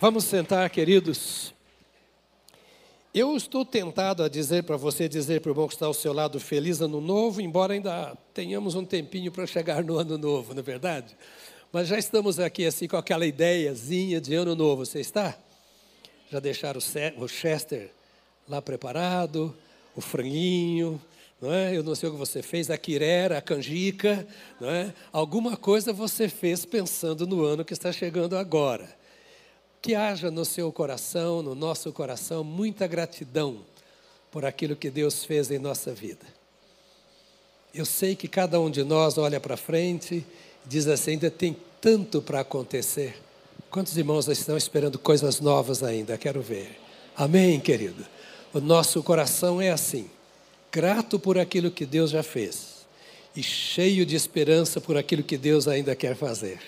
Vamos sentar, queridos. Eu estou tentado a dizer para você, dizer para o irmão que está ao seu lado, feliz ano novo, embora ainda tenhamos um tempinho para chegar no ano novo, não é verdade? Mas já estamos aqui assim com aquela ideiazinha de ano novo, você está? Já deixaram o Chester lá preparado, o franguinho, não é? Eu não sei o que você fez, a quirera, a canjica, não é? Alguma coisa você fez pensando no ano que está chegando agora. Que haja no seu coração, no nosso coração, muita gratidão por aquilo que Deus fez em nossa vida. Eu sei que cada um de nós olha para frente e diz assim: ainda tem tanto para acontecer. Quantos irmãos estão esperando coisas novas ainda? Quero ver. Amém, querido? O nosso coração é assim grato por aquilo que Deus já fez e cheio de esperança por aquilo que Deus ainda quer fazer.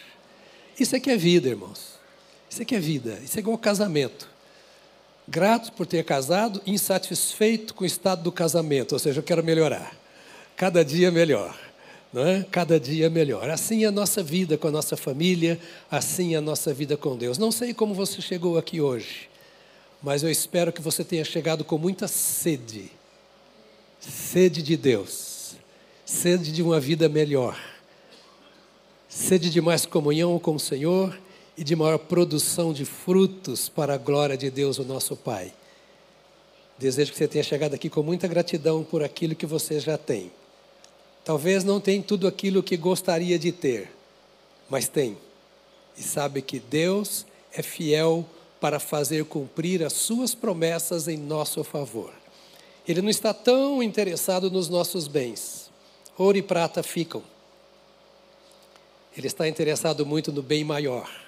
Isso é que é vida, irmãos. Isso que é vida. Isso é igual casamento. Grato por ter casado, insatisfeito com o estado do casamento, ou seja, eu quero melhorar. Cada dia melhor. Não é? Cada dia melhor. Assim é a nossa vida com a nossa família, assim é a nossa vida com Deus. Não sei como você chegou aqui hoje, mas eu espero que você tenha chegado com muita sede sede de Deus, sede de uma vida melhor, sede de mais comunhão com o Senhor e de maior produção de frutos para a glória de Deus, o nosso Pai. Desejo que você tenha chegado aqui com muita gratidão por aquilo que você já tem. Talvez não tenha tudo aquilo que gostaria de ter, mas tem. E sabe que Deus é fiel para fazer cumprir as suas promessas em nosso favor. Ele não está tão interessado nos nossos bens. Ouro e prata ficam. Ele está interessado muito no bem maior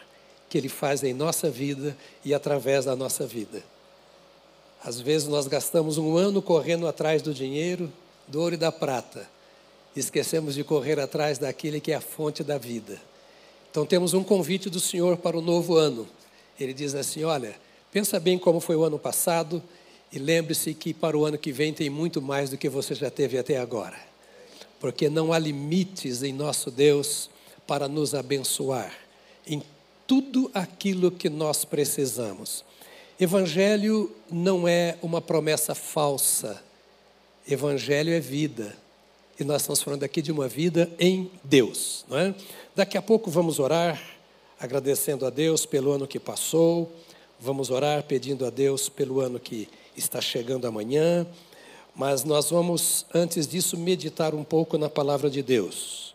que ele faz em nossa vida e através da nossa vida. Às vezes nós gastamos um ano correndo atrás do dinheiro, do ouro e da prata. E esquecemos de correr atrás daquele que é a fonte da vida. Então temos um convite do Senhor para o novo ano. Ele diz assim: Olha, pensa bem como foi o ano passado e lembre-se que para o ano que vem tem muito mais do que você já teve até agora. Porque não há limites em nosso Deus para nos abençoar em tudo aquilo que nós precisamos. Evangelho não é uma promessa falsa. Evangelho é vida. E nós estamos falando aqui de uma vida em Deus. Não é? Daqui a pouco vamos orar, agradecendo a Deus pelo ano que passou. Vamos orar pedindo a Deus pelo ano que está chegando amanhã, mas nós vamos, antes disso, meditar um pouco na palavra de Deus.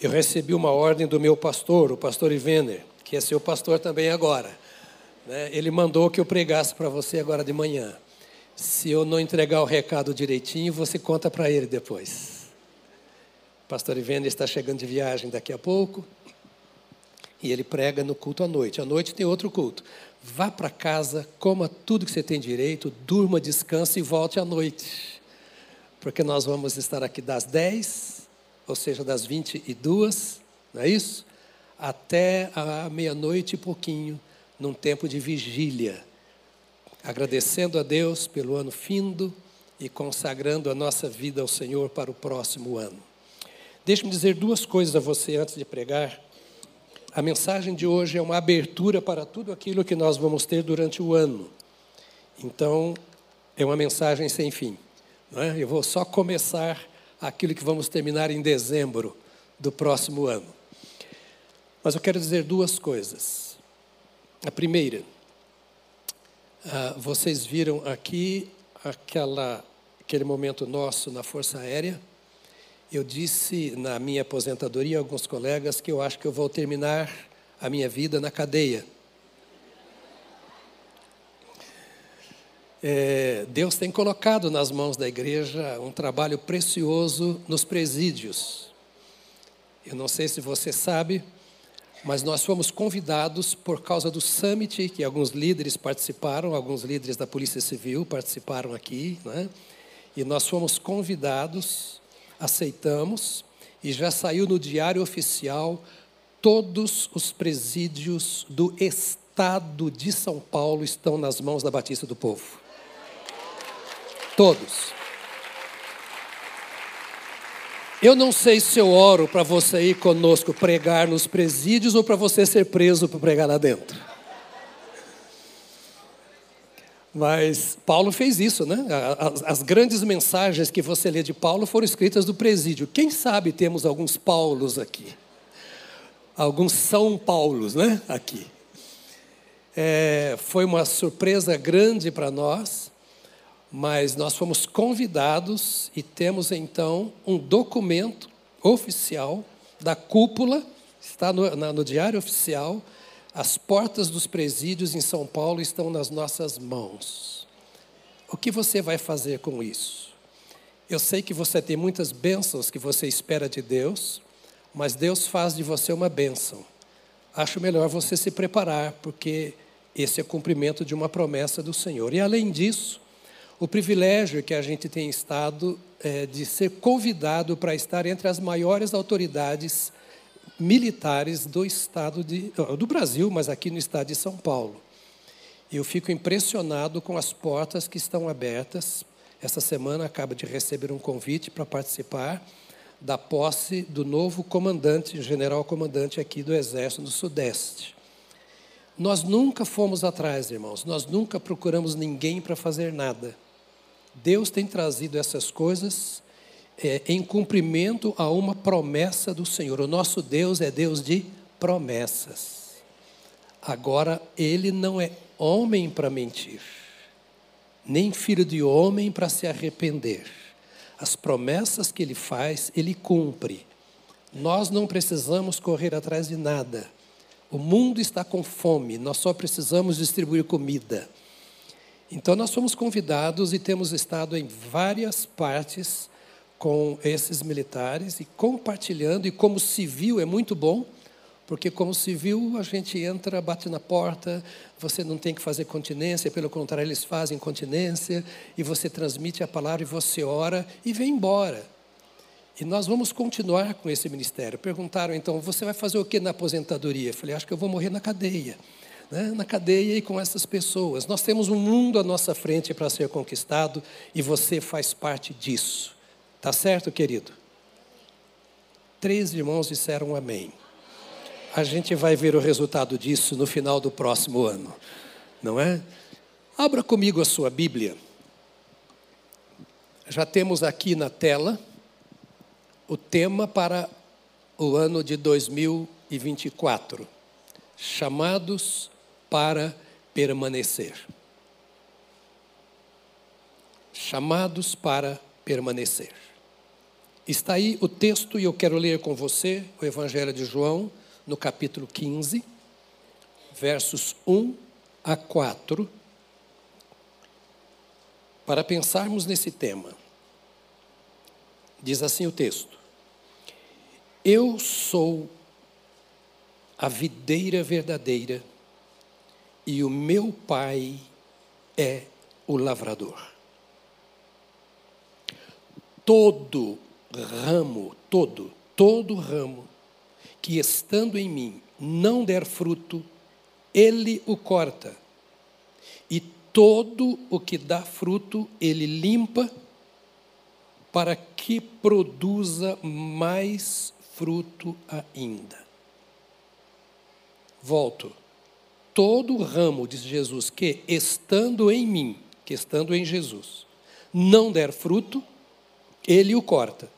Eu recebi uma ordem do meu pastor, o pastor Ivener, que é seu pastor também agora. Né? Ele mandou que eu pregasse para você agora de manhã. Se eu não entregar o recado direitinho, você conta para ele depois. Pastor Ivener está chegando de viagem daqui a pouco. E ele prega no culto à noite. À noite tem outro culto. Vá para casa, coma tudo que você tem direito, durma, descanse e volte à noite. Porque nós vamos estar aqui das 10, ou seja, das 22, não é isso? Até a meia-noite e pouquinho, num tempo de vigília. Agradecendo a Deus pelo ano findo e consagrando a nossa vida ao Senhor para o próximo ano. Deixe-me dizer duas coisas a você antes de pregar. A mensagem de hoje é uma abertura para tudo aquilo que nós vamos ter durante o ano. Então, é uma mensagem sem fim. É? Eu vou só começar aquilo que vamos terminar em dezembro do próximo ano. Mas eu quero dizer duas coisas. A primeira, ah, vocês viram aqui aquela, aquele momento nosso na Força Aérea eu disse na minha aposentadoria a alguns colegas que eu acho que eu vou terminar a minha vida na cadeia. É, Deus tem colocado nas mãos da igreja um trabalho precioso nos presídios. Eu não sei se você sabe, mas nós fomos convidados por causa do summit, que alguns líderes participaram, alguns líderes da Polícia Civil participaram aqui, né? e nós fomos convidados aceitamos e já saiu no diário oficial todos os presídios do estado de São Paulo estão nas mãos da Batista do Povo. Todos. Eu não sei se eu oro para você ir conosco pregar nos presídios ou para você ser preso para pregar lá dentro. Mas Paulo fez isso, né? As, as, grandes mensagens que você lê de Paulo foram escritas do presídio. Quem sabe temos alguns Paulos aqui? Alguns São Paulos, né? Aqui. É, foi uma surpresa grande para nós, mas nós fomos convidados e temos então um documento oficial da cúpula, está no, na, no Diário Oficial, as portas dos presídios em São Paulo estão nas nossas mãos. O que você vai fazer com isso? Eu sei que você tem muitas bênçãos que você espera de Deus, mas Deus faz de você uma bênção. Acho melhor você se preparar, porque esse é cumprimento de uma promessa do Senhor. E além disso, o privilégio que a gente tem estado é, de ser convidado para estar entre as maiores autoridades militares do estado de, do Brasil, mas aqui no estado de São Paulo. Eu fico impressionado com as portas que estão abertas. Essa semana acaba de receber um convite para participar da posse do novo comandante, general comandante aqui do Exército do Sudeste. Nós nunca fomos atrás, irmãos, nós nunca procuramos ninguém para fazer nada. Deus tem trazido essas coisas é, em cumprimento a uma promessa do Senhor. O nosso Deus é Deus de promessas. Agora, Ele não é homem para mentir, nem filho de homem para se arrepender. As promessas que Ele faz, Ele cumpre. Nós não precisamos correr atrás de nada. O mundo está com fome, nós só precisamos distribuir comida. Então, nós fomos convidados e temos estado em várias partes com esses militares e compartilhando, e como civil é muito bom, porque como civil a gente entra, bate na porta, você não tem que fazer continência, pelo contrário, eles fazem continência, e você transmite a palavra e você ora e vem embora. E nós vamos continuar com esse ministério. Perguntaram então, você vai fazer o que na aposentadoria? Eu falei, acho que eu vou morrer na cadeia. Né? Na cadeia e com essas pessoas. Nós temos um mundo à nossa frente para ser conquistado e você faz parte disso. Tá certo, querido? Três irmãos disseram amém. A gente vai ver o resultado disso no final do próximo ano, não é? Abra comigo a sua Bíblia. Já temos aqui na tela o tema para o ano de 2024: chamados para permanecer. Chamados para permanecer. Está aí o texto e eu quero ler com você o Evangelho de João, no capítulo 15, versos 1 a 4, para pensarmos nesse tema. Diz assim o texto: Eu sou a videira verdadeira e o meu pai é o lavrador. Todo ramo, todo, todo ramo, que estando em mim não der fruto, ele o corta. E todo o que dá fruto, ele limpa, para que produza mais fruto ainda. Volto. Todo ramo, diz Jesus, que estando em mim, que estando em Jesus, não der fruto, ele o corta.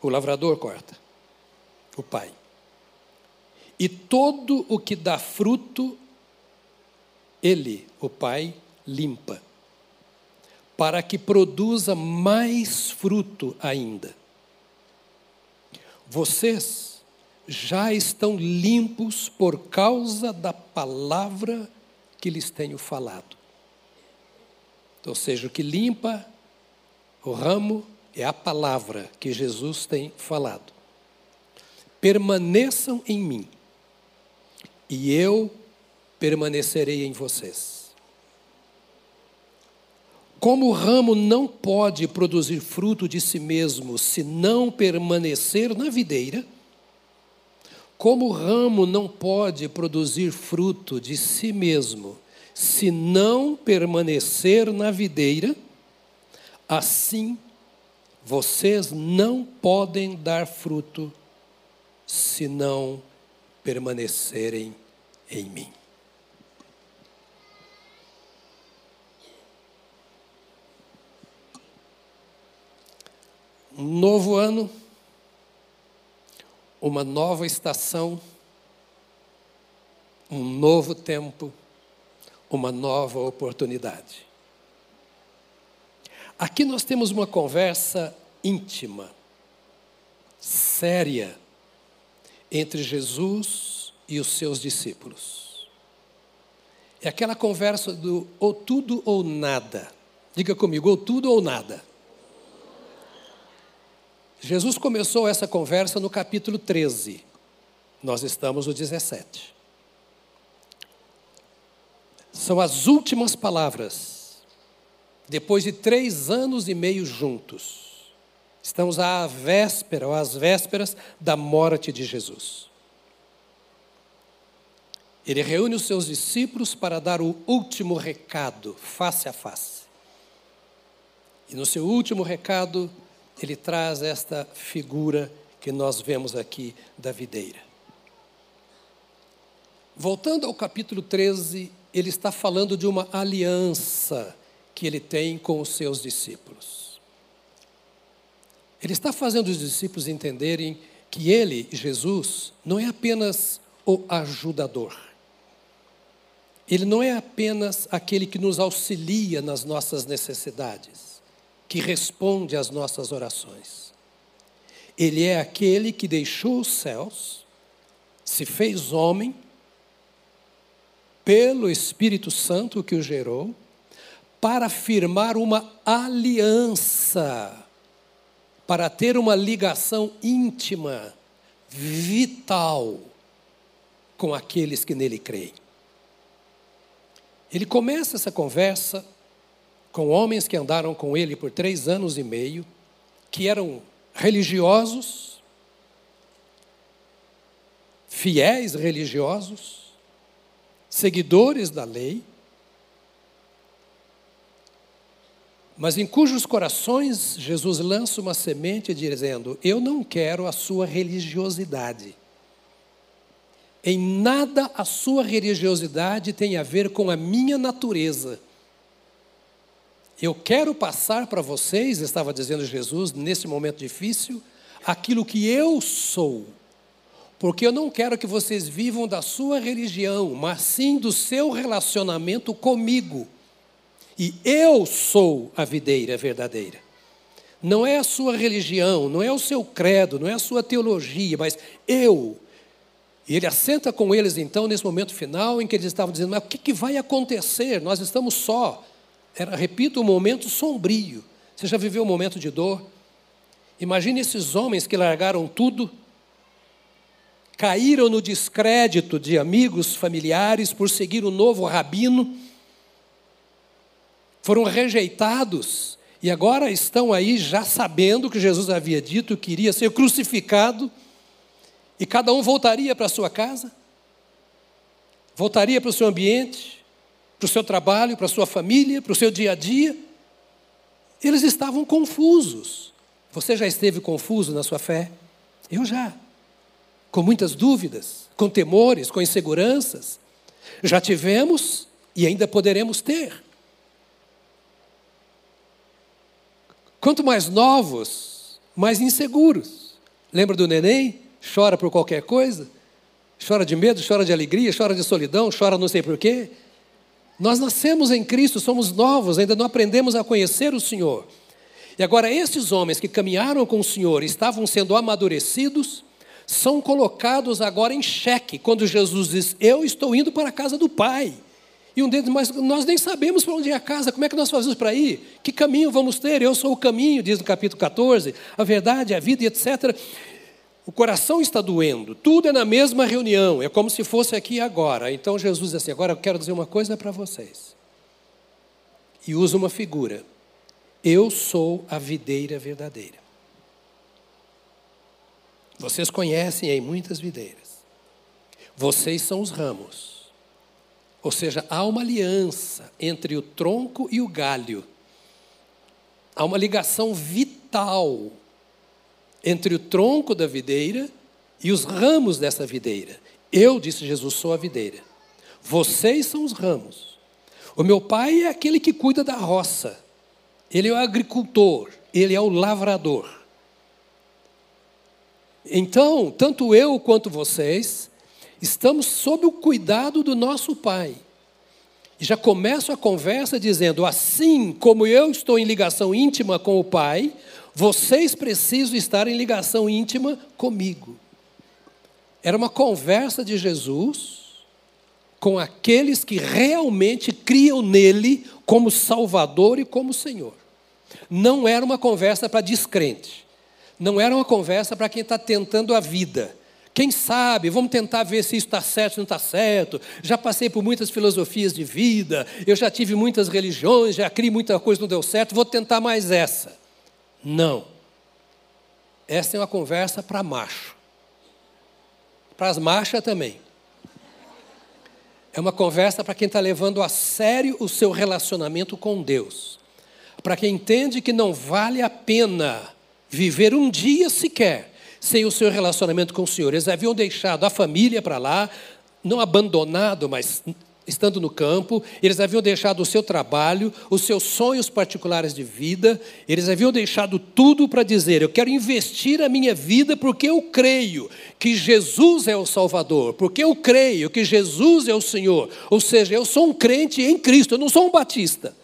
O lavrador corta, o pai. E todo o que dá fruto, ele, o pai, limpa, para que produza mais fruto ainda. Vocês já estão limpos por causa da palavra que lhes tenho falado. Ou seja, o que limpa o ramo é a palavra que Jesus tem falado. Permaneçam em mim, e eu permanecerei em vocês. Como o ramo não pode produzir fruto de si mesmo se não permanecer na videira, como o ramo não pode produzir fruto de si mesmo se não permanecer na videira, assim vocês não podem dar fruto se não permanecerem em mim. Um novo ano uma nova estação, um novo tempo, uma nova oportunidade. Aqui nós temos uma conversa íntima, séria, entre Jesus e os seus discípulos. É aquela conversa do ou tudo ou nada. Diga comigo, ou tudo ou nada. Jesus começou essa conversa no capítulo 13. Nós estamos no 17. São as últimas palavras, depois de três anos e meio juntos. Estamos à véspera, ou às vésperas da morte de Jesus. Ele reúne os seus discípulos para dar o último recado, face a face. E no seu último recado, ele traz esta figura que nós vemos aqui da videira. Voltando ao capítulo 13, ele está falando de uma aliança que ele tem com os seus discípulos. Ele está fazendo os discípulos entenderem que ele, Jesus, não é apenas o ajudador. Ele não é apenas aquele que nos auxilia nas nossas necessidades que responde às nossas orações. Ele é aquele que deixou os céus, se fez homem, pelo Espírito Santo que o gerou, para firmar uma aliança, para ter uma ligação íntima, vital, com aqueles que nele creem. Ele começa essa conversa com homens que andaram com ele por três anos e meio, que eram religiosos, fiéis religiosos, seguidores da lei, mas em cujos corações Jesus lança uma semente dizendo: Eu não quero a sua religiosidade. Em nada a sua religiosidade tem a ver com a minha natureza. Eu quero passar para vocês, estava dizendo Jesus, nesse momento difícil, aquilo que eu sou. Porque eu não quero que vocês vivam da sua religião, mas sim do seu relacionamento comigo. E eu sou a videira verdadeira. Não é a sua religião, não é o seu credo, não é a sua teologia, mas eu. E ele assenta com eles então nesse momento final em que eles estavam dizendo: Mas o que, que vai acontecer? Nós estamos só. Era, repito, um momento sombrio. Você já viveu um momento de dor? Imagine esses homens que largaram tudo, caíram no descrédito de amigos, familiares, por seguir o novo rabino, foram rejeitados e agora estão aí já sabendo que Jesus havia dito que iria ser crucificado e cada um voltaria para sua casa, voltaria para o seu ambiente, para o seu trabalho, para a sua família, para o seu dia a dia. Eles estavam confusos. Você já esteve confuso na sua fé? Eu já. Com muitas dúvidas, com temores, com inseguranças. Já tivemos e ainda poderemos ter. Quanto mais novos, mais inseguros. Lembra do neném? Chora por qualquer coisa? Chora de medo, chora de alegria, chora de solidão, chora não sei porquê. Nós nascemos em Cristo, somos novos, ainda não aprendemos a conhecer o Senhor. E agora, esses homens que caminharam com o Senhor, estavam sendo amadurecidos, são colocados agora em xeque, quando Jesus diz: Eu estou indo para a casa do Pai. E um deles, mas nós nem sabemos para onde é a casa, como é que nós fazemos para ir? Que caminho vamos ter? Eu sou o caminho, diz no capítulo 14, a verdade, a vida etc. O coração está doendo, tudo é na mesma reunião, é como se fosse aqui agora. Então Jesus diz assim: agora eu quero dizer uma coisa para vocês. E usa uma figura. Eu sou a videira verdadeira. Vocês conhecem aí muitas videiras. Vocês são os ramos. Ou seja, há uma aliança entre o tronco e o galho. Há uma ligação vital entre o tronco da videira e os ramos dessa videira. Eu, disse Jesus, sou a videira. Vocês são os ramos. O meu pai é aquele que cuida da roça. Ele é o agricultor, ele é o lavrador. Então, tanto eu quanto vocês estamos sob o cuidado do nosso Pai. E já começo a conversa dizendo: assim como eu estou em ligação íntima com o Pai, vocês precisam estar em ligação íntima comigo. Era uma conversa de Jesus com aqueles que realmente criam nele como Salvador e como Senhor. Não era uma conversa para descrente. Não era uma conversa para quem está tentando a vida. Quem sabe, vamos tentar ver se isso está certo ou não está certo. Já passei por muitas filosofias de vida, eu já tive muitas religiões, já criei muita coisa não deu certo, vou tentar mais essa. Não. Essa é uma conversa para macho. Para as machas também. É uma conversa para quem está levando a sério o seu relacionamento com Deus. Para quem entende que não vale a pena viver um dia sequer sem o seu relacionamento com o Senhor. Eles haviam deixado a família para lá, não abandonado, mas estando no campo, eles haviam deixado o seu trabalho, os seus sonhos particulares de vida, eles haviam deixado tudo para dizer: Eu quero investir a minha vida porque eu creio que Jesus é o Salvador, porque eu creio que Jesus é o Senhor. Ou seja, eu sou um crente em Cristo, eu não sou um batista.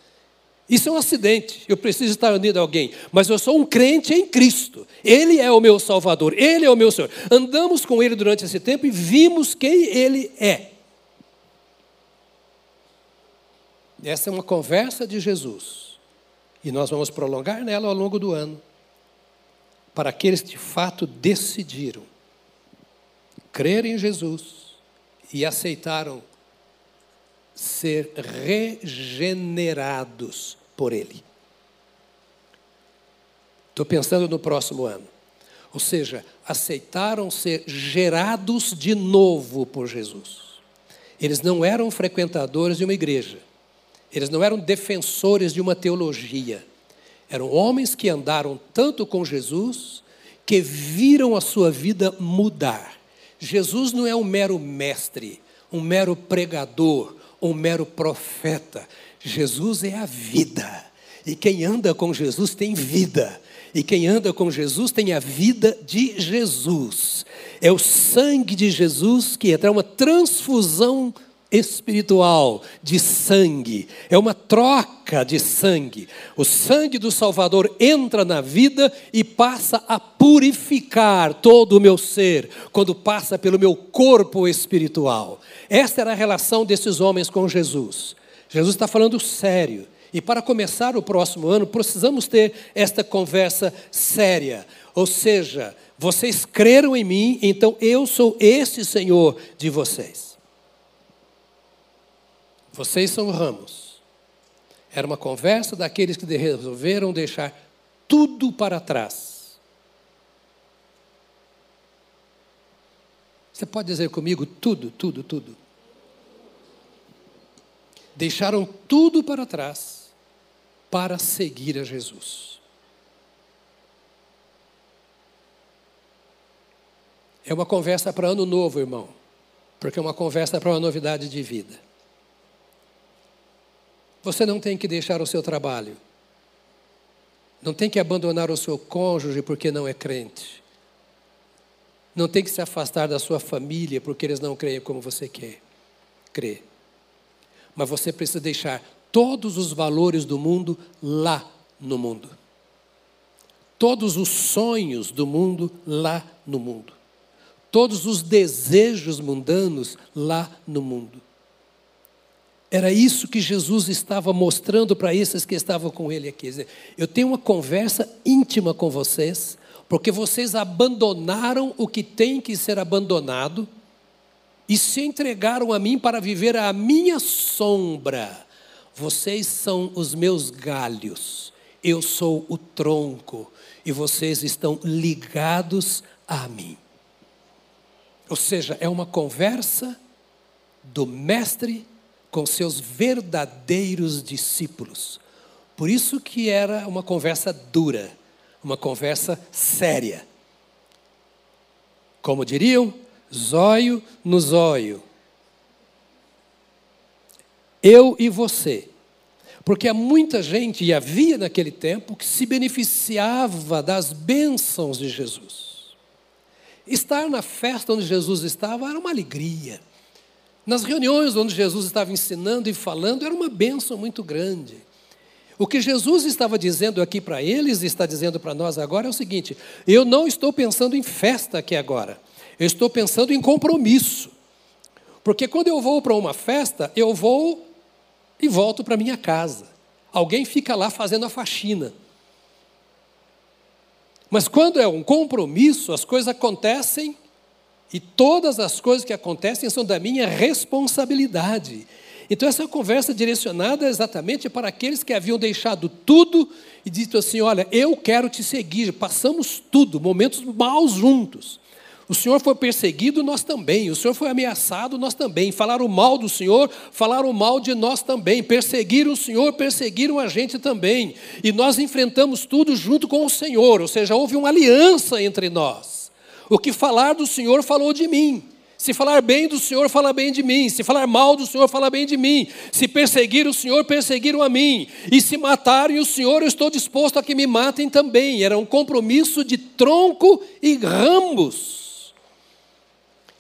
Isso é um acidente, eu preciso estar unido a alguém, mas eu sou um crente em Cristo. Ele é o meu Salvador, Ele é o meu Senhor. Andamos com Ele durante esse tempo e vimos quem Ele é. Essa é uma conversa de Jesus. E nós vamos prolongar nela ao longo do ano. Para aqueles que de fato decidiram crer em Jesus e aceitaram ser regenerados por Ele. Estou pensando no próximo ano. Ou seja, aceitaram ser gerados de novo por Jesus. Eles não eram frequentadores de uma igreja. Eles não eram defensores de uma teologia. Eram homens que andaram tanto com Jesus que viram a sua vida mudar. Jesus não é um mero mestre, um mero pregador, um mero profeta. Jesus é a vida. E quem anda com Jesus tem vida. E quem anda com Jesus tem a vida de Jesus. É o sangue de Jesus que entra, é uma transfusão espiritual de sangue, é uma troca de sangue. O sangue do Salvador entra na vida e passa a purificar todo o meu ser, quando passa pelo meu corpo espiritual. Esta era a relação desses homens com Jesus. Jesus está falando sério. E para começar o próximo ano, precisamos ter esta conversa séria. Ou seja, vocês creram em mim, então eu sou esse Senhor de vocês. Vocês são ramos. Era uma conversa daqueles que resolveram deixar tudo para trás. Você pode dizer comigo tudo, tudo, tudo. Deixaram tudo para trás para seguir a Jesus. É uma conversa para ano novo, irmão, porque é uma conversa para uma novidade de vida. Você não tem que deixar o seu trabalho. Não tem que abandonar o seu cônjuge porque não é crente. Não tem que se afastar da sua família porque eles não creem como você quer crer. Mas você precisa deixar todos os valores do mundo lá no mundo. Todos os sonhos do mundo lá no mundo. Todos os desejos mundanos lá no mundo. Era isso que Jesus estava mostrando para esses que estavam com ele aqui. Eu tenho uma conversa íntima com vocês, porque vocês abandonaram o que tem que ser abandonado e se entregaram a mim para viver a minha sombra. Vocês são os meus galhos, eu sou o tronco e vocês estão ligados a mim. Ou seja, é uma conversa do mestre com seus verdadeiros discípulos. Por isso que era uma conversa dura, uma conversa séria. Como diriam, zóio no zóio. Eu e você. Porque há muita gente, e havia naquele tempo, que se beneficiava das bênçãos de Jesus. Estar na festa onde Jesus estava era uma alegria. Nas reuniões onde Jesus estava ensinando e falando, era uma bênção muito grande. O que Jesus estava dizendo aqui para eles e está dizendo para nós agora é o seguinte: eu não estou pensando em festa aqui agora, eu estou pensando em compromisso. Porque quando eu vou para uma festa, eu vou e volto para minha casa. Alguém fica lá fazendo a faxina. Mas quando é um compromisso, as coisas acontecem e todas as coisas que acontecem são da minha responsabilidade. Então, essa conversa direcionada exatamente para aqueles que haviam deixado tudo e dito assim: Olha, eu quero te seguir. Passamos tudo, momentos maus juntos. O Senhor foi perseguido, nós também. O Senhor foi ameaçado, nós também. Falaram mal do Senhor, falaram mal de nós também. Perseguiram o Senhor, perseguiram a gente também. E nós enfrentamos tudo junto com o Senhor, ou seja, houve uma aliança entre nós. O que falar do Senhor falou de mim. Se falar bem do Senhor, fala bem de mim. Se falar mal do Senhor, fala bem de mim. Se perseguir o Senhor, perseguiram a mim. E se matarem o Senhor, eu estou disposto a que me matem também. Era um compromisso de tronco e ramos.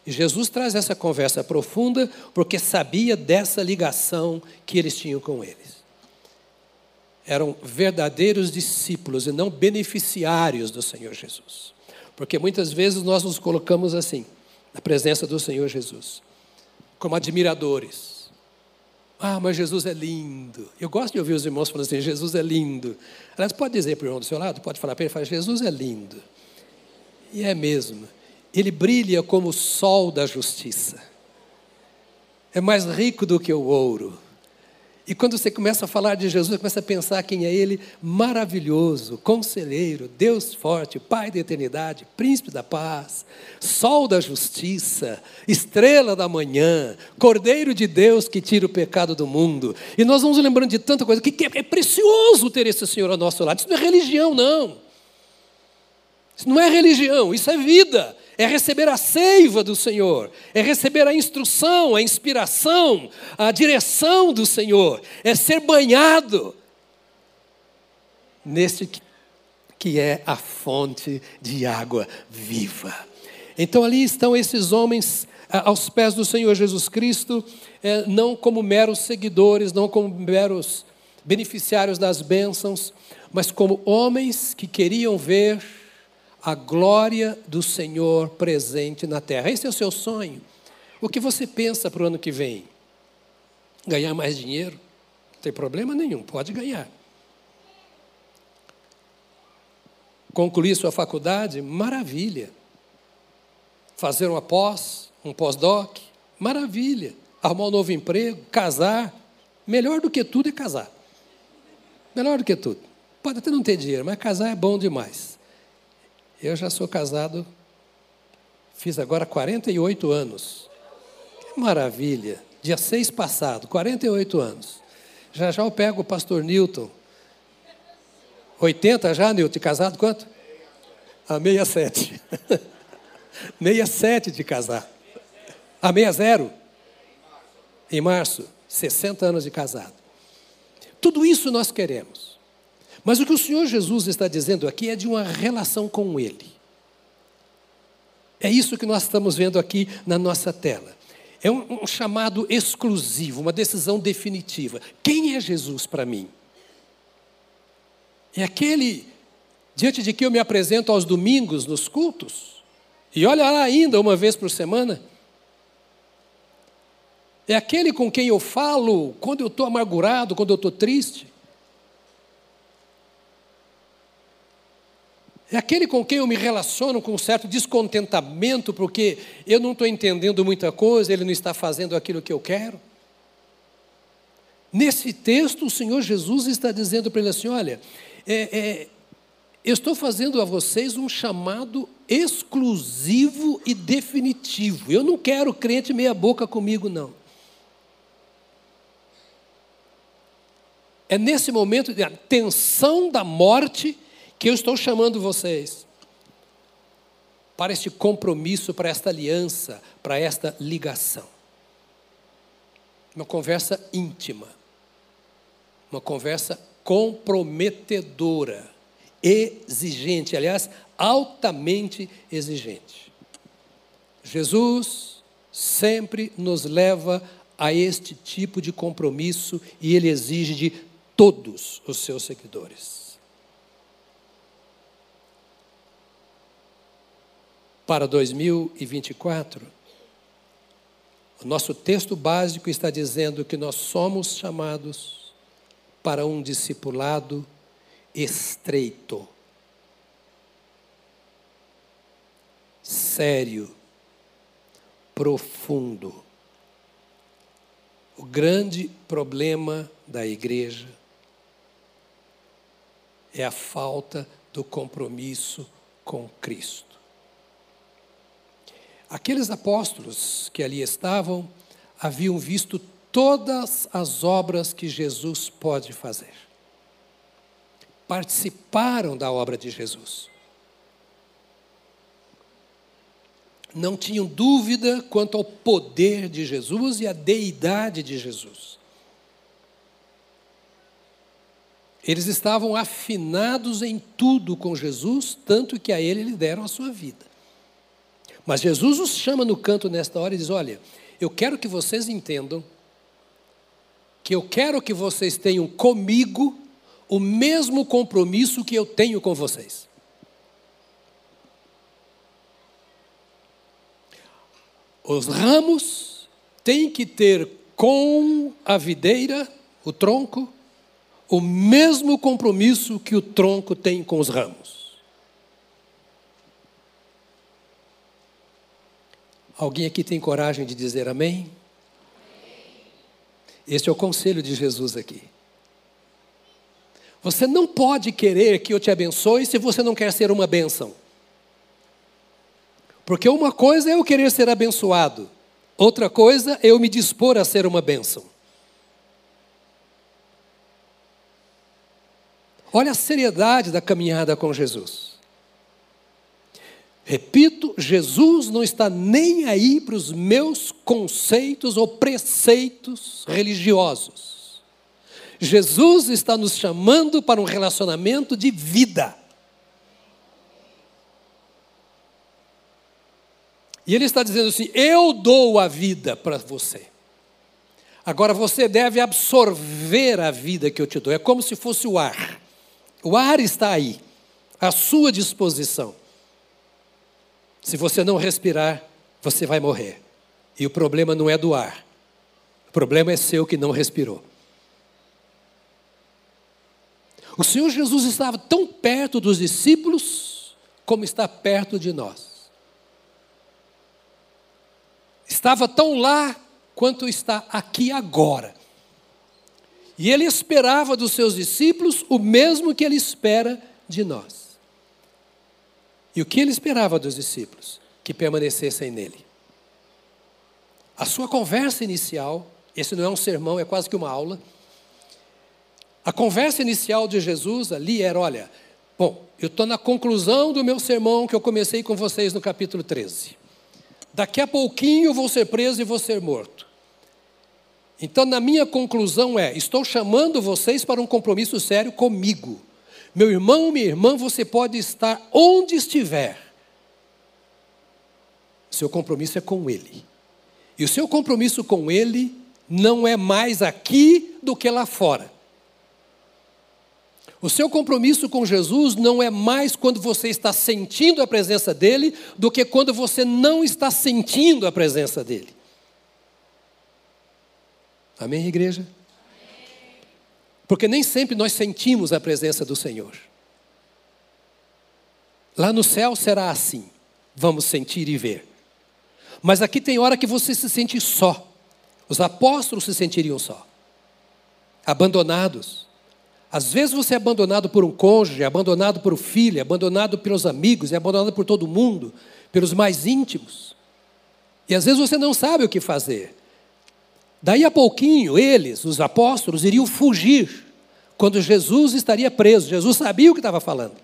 E Jesus traz essa conversa profunda porque sabia dessa ligação que eles tinham com eles. Eram verdadeiros discípulos e não beneficiários do Senhor Jesus. Porque muitas vezes nós nos colocamos assim na presença do Senhor Jesus, como admiradores. Ah, mas Jesus é lindo. Eu gosto de ouvir os irmãos falando assim: Jesus é lindo. Aliás, pode dizer para o irmão do seu lado, pode falar para ele: fala, Jesus é lindo. E é mesmo. Ele brilha como o sol da justiça. É mais rico do que o ouro e quando você começa a falar de Jesus, você começa a pensar quem é Ele, maravilhoso, conselheiro, Deus forte, Pai da eternidade, príncipe da paz, sol da justiça, estrela da manhã, Cordeiro de Deus que tira o pecado do mundo. E nós vamos lembrando de tanta coisa, que é precioso ter esse Senhor ao nosso lado. Isso não é religião, não. Isso não é religião, isso é vida é receber a seiva do Senhor, é receber a instrução, a inspiração, a direção do Senhor, é ser banhado neste que é a fonte de água viva. Então ali estão esses homens aos pés do Senhor Jesus Cristo, é, não como meros seguidores, não como meros beneficiários das bênçãos, mas como homens que queriam ver a glória do Senhor presente na terra. Esse é o seu sonho. O que você pensa para o ano que vem? Ganhar mais dinheiro? Não tem problema nenhum, pode ganhar. Concluir sua faculdade? Maravilha. Fazer uma pós, um pós-doc? Maravilha. Arrumar um novo emprego? Casar? Melhor do que tudo é casar. Melhor do que tudo. Pode até não ter dinheiro, mas casar é bom demais. Eu já sou casado, fiz agora 48 anos. Que maravilha! Dia 6 passado, 48 anos. Já já eu pego o pastor Newton. 80 já, Newton, casado quanto? A 67. 67 de casar. A 60? Em março. 60 anos de casado. Tudo isso nós queremos. Mas o que o Senhor Jesus está dizendo aqui é de uma relação com Ele. É isso que nós estamos vendo aqui na nossa tela. É um, um chamado exclusivo, uma decisão definitiva. Quem é Jesus para mim? É aquele diante de que eu me apresento aos domingos nos cultos? E olha lá ainda uma vez por semana? É aquele com quem eu falo quando eu estou amargurado, quando eu estou triste? É aquele com quem eu me relaciono com um certo descontentamento, porque eu não estou entendendo muita coisa, ele não está fazendo aquilo que eu quero. Nesse texto, o Senhor Jesus está dizendo para ele assim: olha, é, é, eu estou fazendo a vocês um chamado exclusivo e definitivo. Eu não quero crente meia-boca comigo, não. É nesse momento de tensão da morte que eu estou chamando vocês para este compromisso, para esta aliança, para esta ligação. Uma conversa íntima, uma conversa comprometedora, exigente, aliás, altamente exigente. Jesus sempre nos leva a este tipo de compromisso e ele exige de todos os seus seguidores. Para 2024, o nosso texto básico está dizendo que nós somos chamados para um discipulado estreito, sério, profundo. O grande problema da igreja é a falta do compromisso com Cristo. Aqueles apóstolos que ali estavam haviam visto todas as obras que Jesus pode fazer. Participaram da obra de Jesus. Não tinham dúvida quanto ao poder de Jesus e à deidade de Jesus. Eles estavam afinados em tudo com Jesus, tanto que a ele lhe deram a sua vida. Mas Jesus os chama no canto nesta hora e diz: Olha, eu quero que vocês entendam que eu quero que vocês tenham comigo o mesmo compromisso que eu tenho com vocês. Os ramos têm que ter com a videira, o tronco, o mesmo compromisso que o tronco tem com os ramos. Alguém aqui tem coragem de dizer amém? Este é o conselho de Jesus aqui. Você não pode querer que eu te abençoe se você não quer ser uma bênção. Porque uma coisa é eu querer ser abençoado, outra coisa é eu me dispor a ser uma bênção. Olha a seriedade da caminhada com Jesus. Repito, Jesus não está nem aí para os meus conceitos ou preceitos religiosos. Jesus está nos chamando para um relacionamento de vida. E Ele está dizendo assim: Eu dou a vida para você. Agora você deve absorver a vida que eu te dou. É como se fosse o ar. O ar está aí, à sua disposição. Se você não respirar, você vai morrer. E o problema não é do ar. O problema é seu que não respirou. O Senhor Jesus estava tão perto dos discípulos como está perto de nós. Estava tão lá quanto está aqui agora. E ele esperava dos seus discípulos o mesmo que ele espera de nós. E o que ele esperava dos discípulos? Que permanecessem nele. A sua conversa inicial, esse não é um sermão, é quase que uma aula. A conversa inicial de Jesus ali era: olha, bom, eu estou na conclusão do meu sermão que eu comecei com vocês no capítulo 13. Daqui a pouquinho eu vou ser preso e vou ser morto. Então, na minha conclusão é: estou chamando vocês para um compromisso sério comigo. Meu irmão, minha irmã, você pode estar onde estiver. Seu compromisso é com Ele. E o seu compromisso com Ele não é mais aqui do que lá fora. O seu compromisso com Jesus não é mais quando você está sentindo a presença dele do que quando você não está sentindo a presença dele. Amém, igreja? Porque nem sempre nós sentimos a presença do Senhor. Lá no céu será assim, vamos sentir e ver. Mas aqui tem hora que você se sente só. Os apóstolos se sentiriam só, abandonados. Às vezes você é abandonado por um cônjuge, é abandonado por um filho, é abandonado pelos amigos, é abandonado por todo mundo, pelos mais íntimos. E às vezes você não sabe o que fazer. Daí a pouquinho, eles, os apóstolos, iriam fugir quando Jesus estaria preso. Jesus sabia o que estava falando.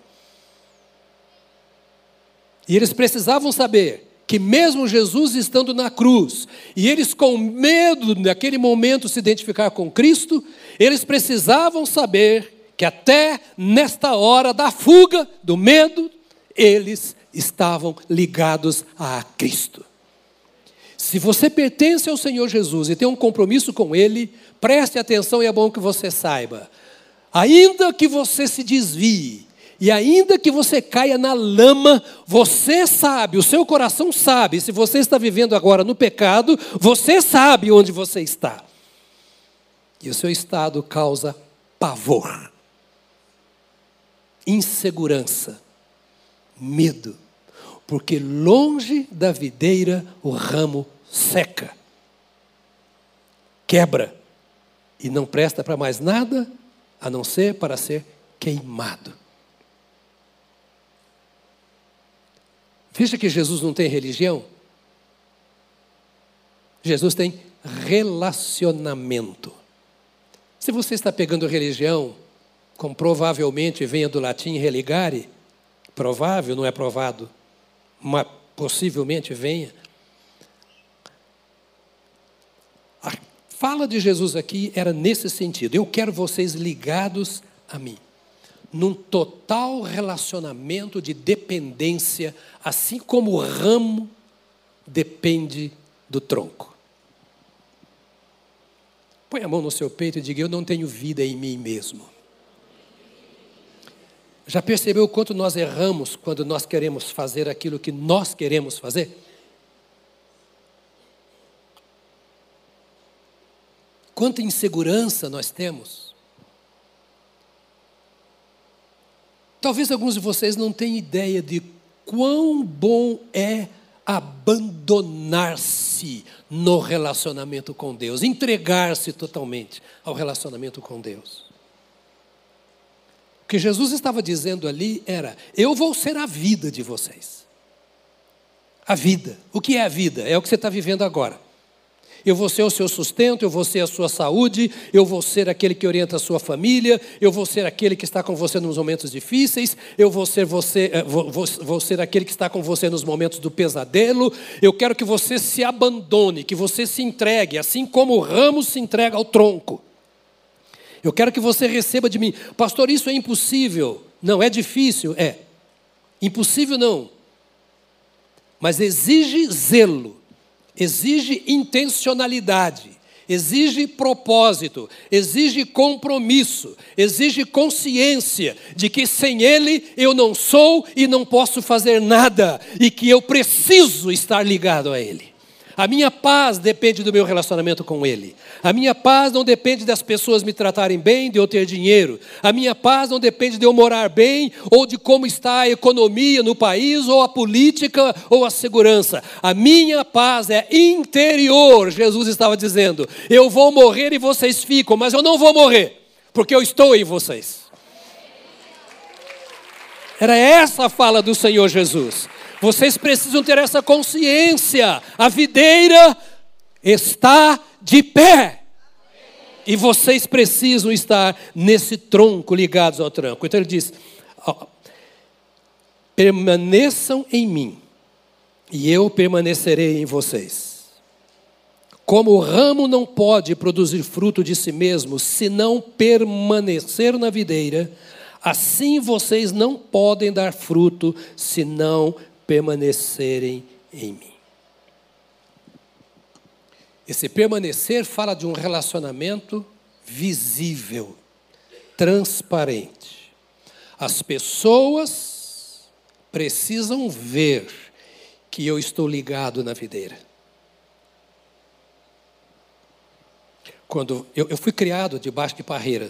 E eles precisavam saber que, mesmo Jesus estando na cruz, e eles com medo naquele momento se identificar com Cristo, eles precisavam saber que até nesta hora da fuga, do medo, eles estavam ligados a Cristo. Se você pertence ao Senhor Jesus e tem um compromisso com Ele, preste atenção e é bom que você saiba. Ainda que você se desvie, e ainda que você caia na lama, você sabe, o seu coração sabe, se você está vivendo agora no pecado, você sabe onde você está. E o seu estado causa pavor, insegurança, medo, porque longe da videira o ramo seca, quebra e não presta para mais nada a não ser para ser queimado. Veja que Jesus não tem religião. Jesus tem relacionamento. Se você está pegando religião, como provavelmente venha do latim religare, provável, não é provado, mas possivelmente venha. A fala de Jesus aqui era nesse sentido: eu quero vocês ligados a mim num total relacionamento de dependência, assim como o ramo depende do tronco. Põe a mão no seu peito e diga: Eu não tenho vida em mim mesmo. Já percebeu o quanto nós erramos quando nós queremos fazer aquilo que nós queremos fazer? Quanta insegurança nós temos. Talvez alguns de vocês não tenham ideia de quão bom é abandonar-se no relacionamento com Deus, entregar-se totalmente ao relacionamento com Deus. O que Jesus estava dizendo ali era: Eu vou ser a vida de vocês. A vida. O que é a vida? É o que você está vivendo agora eu vou ser o seu sustento, eu vou ser a sua saúde, eu vou ser aquele que orienta a sua família, eu vou ser aquele que está com você nos momentos difíceis, eu vou ser você, eh, vou, vou, vou ser aquele que está com você nos momentos do pesadelo. Eu quero que você se abandone, que você se entregue, assim como o ramo se entrega ao tronco. Eu quero que você receba de mim, pastor, isso é impossível. Não, é difícil, é. Impossível não. Mas exige zelo exige intencionalidade, exige propósito, exige compromisso, exige consciência de que sem Ele eu não sou e não posso fazer nada e que eu preciso estar ligado a Ele. A minha paz depende do meu relacionamento com Ele. A minha paz não depende das pessoas me tratarem bem, de eu ter dinheiro. A minha paz não depende de eu morar bem ou de como está a economia no país, ou a política, ou a segurança. A minha paz é interior, Jesus estava dizendo. Eu vou morrer e vocês ficam, mas eu não vou morrer, porque eu estou em vocês. Era essa a fala do Senhor Jesus. Vocês precisam ter essa consciência. A videira está de pé. E vocês precisam estar nesse tronco ligados ao tronco. Então ele diz: permaneçam em mim, e eu permanecerei em vocês. Como o ramo não pode produzir fruto de si mesmo se não permanecer na videira, assim vocês não podem dar fruto se não permanecerem em mim. Esse permanecer fala de um relacionamento visível, transparente. As pessoas precisam ver que eu estou ligado na videira. Quando eu, eu fui criado debaixo de parreira,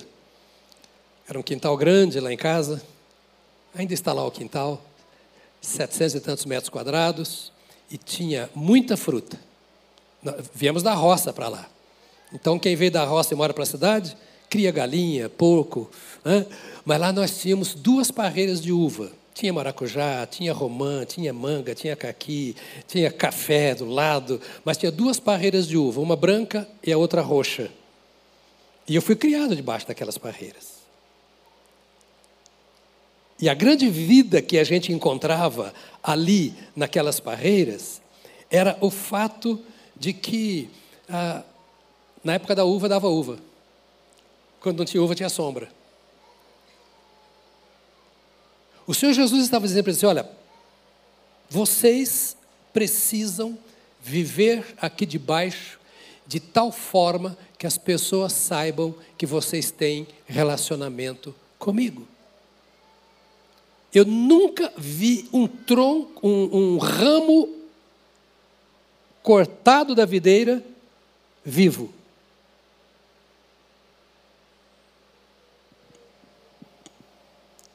era um quintal grande lá em casa, ainda está lá o quintal. 700 e tantos metros quadrados e tinha muita fruta. Viemos da roça para lá. Então, quem veio da roça e mora para a cidade, cria galinha, porco. Né? Mas lá nós tínhamos duas parreiras de uva. Tinha maracujá, tinha romã, tinha manga, tinha caqui, tinha café do lado, mas tinha duas parreiras de uva, uma branca e a outra roxa. E eu fui criado debaixo daquelas parreiras. E a grande vida que a gente encontrava ali, naquelas parreiras, era o fato de que, ah, na época da uva, dava uva. Quando não tinha uva, tinha sombra. O Senhor Jesus estava dizendo para eles: olha, vocês precisam viver aqui debaixo de tal forma que as pessoas saibam que vocês têm relacionamento comigo. Eu nunca vi um tronco, um, um ramo cortado da videira vivo.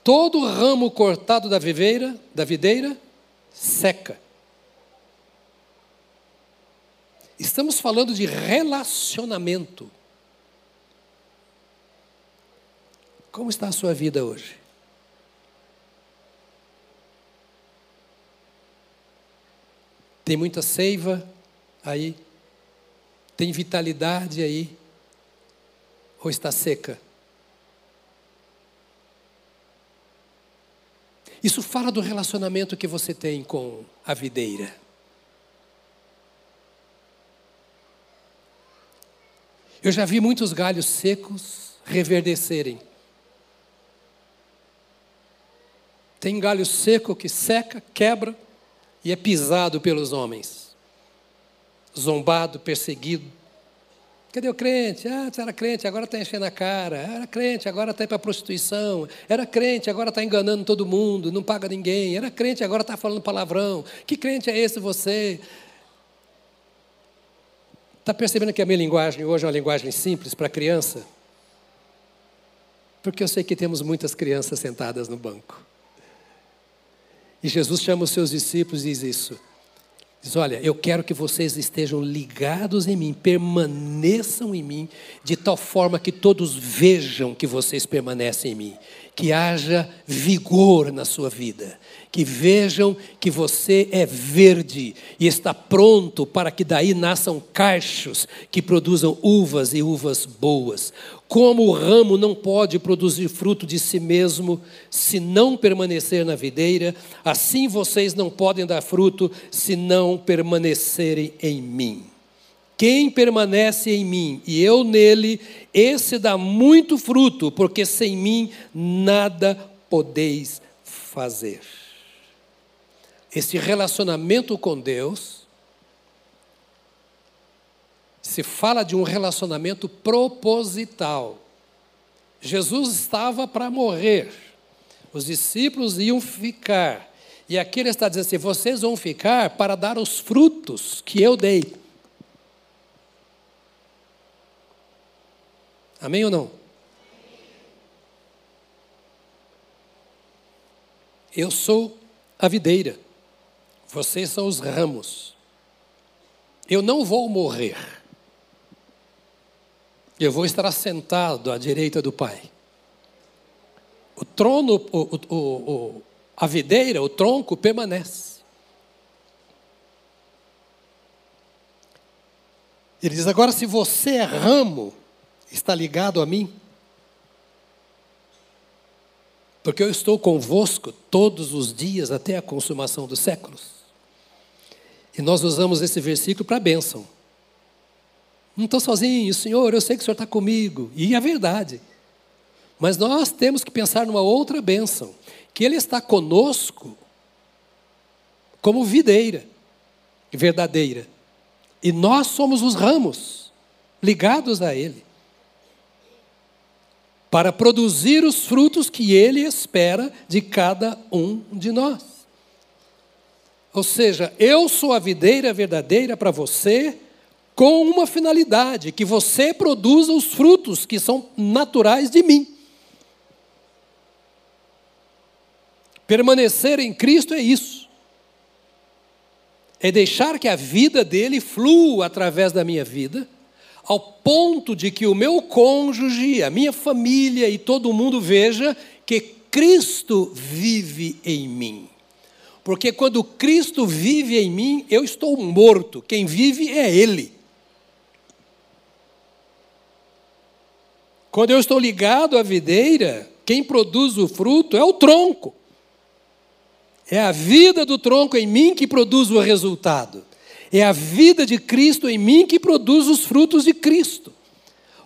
Todo ramo cortado da viveira, da videira, seca. Estamos falando de relacionamento. Como está a sua vida hoje? Tem muita seiva aí? Tem vitalidade aí? Ou está seca? Isso fala do relacionamento que você tem com a videira. Eu já vi muitos galhos secos reverdecerem. Tem galho seco que seca, quebra e é pisado pelos homens. Zombado, perseguido. Cadê o crente? Ah, você era crente, agora está enchendo a cara. Era crente, agora está indo para a prostituição. Era crente, agora está enganando todo mundo, não paga ninguém. Era crente, agora está falando palavrão. Que crente é esse você? Está percebendo que a minha linguagem hoje é uma linguagem simples para criança? Porque eu sei que temos muitas crianças sentadas no banco. E Jesus chama os seus discípulos e diz isso. Diz: Olha, eu quero que vocês estejam ligados em mim, permaneçam em mim, de tal forma que todos vejam que vocês permanecem em mim que haja vigor na sua vida, que vejam que você é verde e está pronto para que daí nasçam cachos que produzam uvas e uvas boas. Como o ramo não pode produzir fruto de si mesmo se não permanecer na videira, assim vocês não podem dar fruto se não permanecerem em mim. Quem permanece em mim e eu nele, esse dá muito fruto, porque sem mim nada podeis fazer. Esse relacionamento com Deus se fala de um relacionamento proposital. Jesus estava para morrer, os discípulos iam ficar, e aqui ele está dizendo assim: vocês vão ficar para dar os frutos que eu dei. Amém ou não? Eu sou a videira, vocês são os ramos. Eu não vou morrer. Eu vou estar assentado à direita do Pai. O trono, o, o, o, a videira, o tronco permanece. Ele diz: agora, se você é ramo, está ligado a mim? Porque eu estou convosco todos os dias até a consumação dos séculos. E nós usamos esse versículo para bênção. Não estou sozinho, Senhor, eu sei que o Senhor está comigo. E é verdade. Mas nós temos que pensar numa outra bênção: que Ele está conosco como videira verdadeira. E nós somos os ramos ligados a Ele para produzir os frutos que Ele espera de cada um de nós. Ou seja, eu sou a videira verdadeira para você, com uma finalidade: que você produza os frutos que são naturais de mim. Permanecer em Cristo é isso. É deixar que a vida dele flua através da minha vida ao ponto de que o meu cônjuge, a minha família e todo mundo veja que Cristo vive em mim. Porque quando Cristo vive em mim, eu estou morto, quem vive é Ele. Quando eu estou ligado à videira, quem produz o fruto é o tronco. É a vida do tronco em mim que produz o resultado. É a vida de Cristo em mim que produz os frutos de Cristo.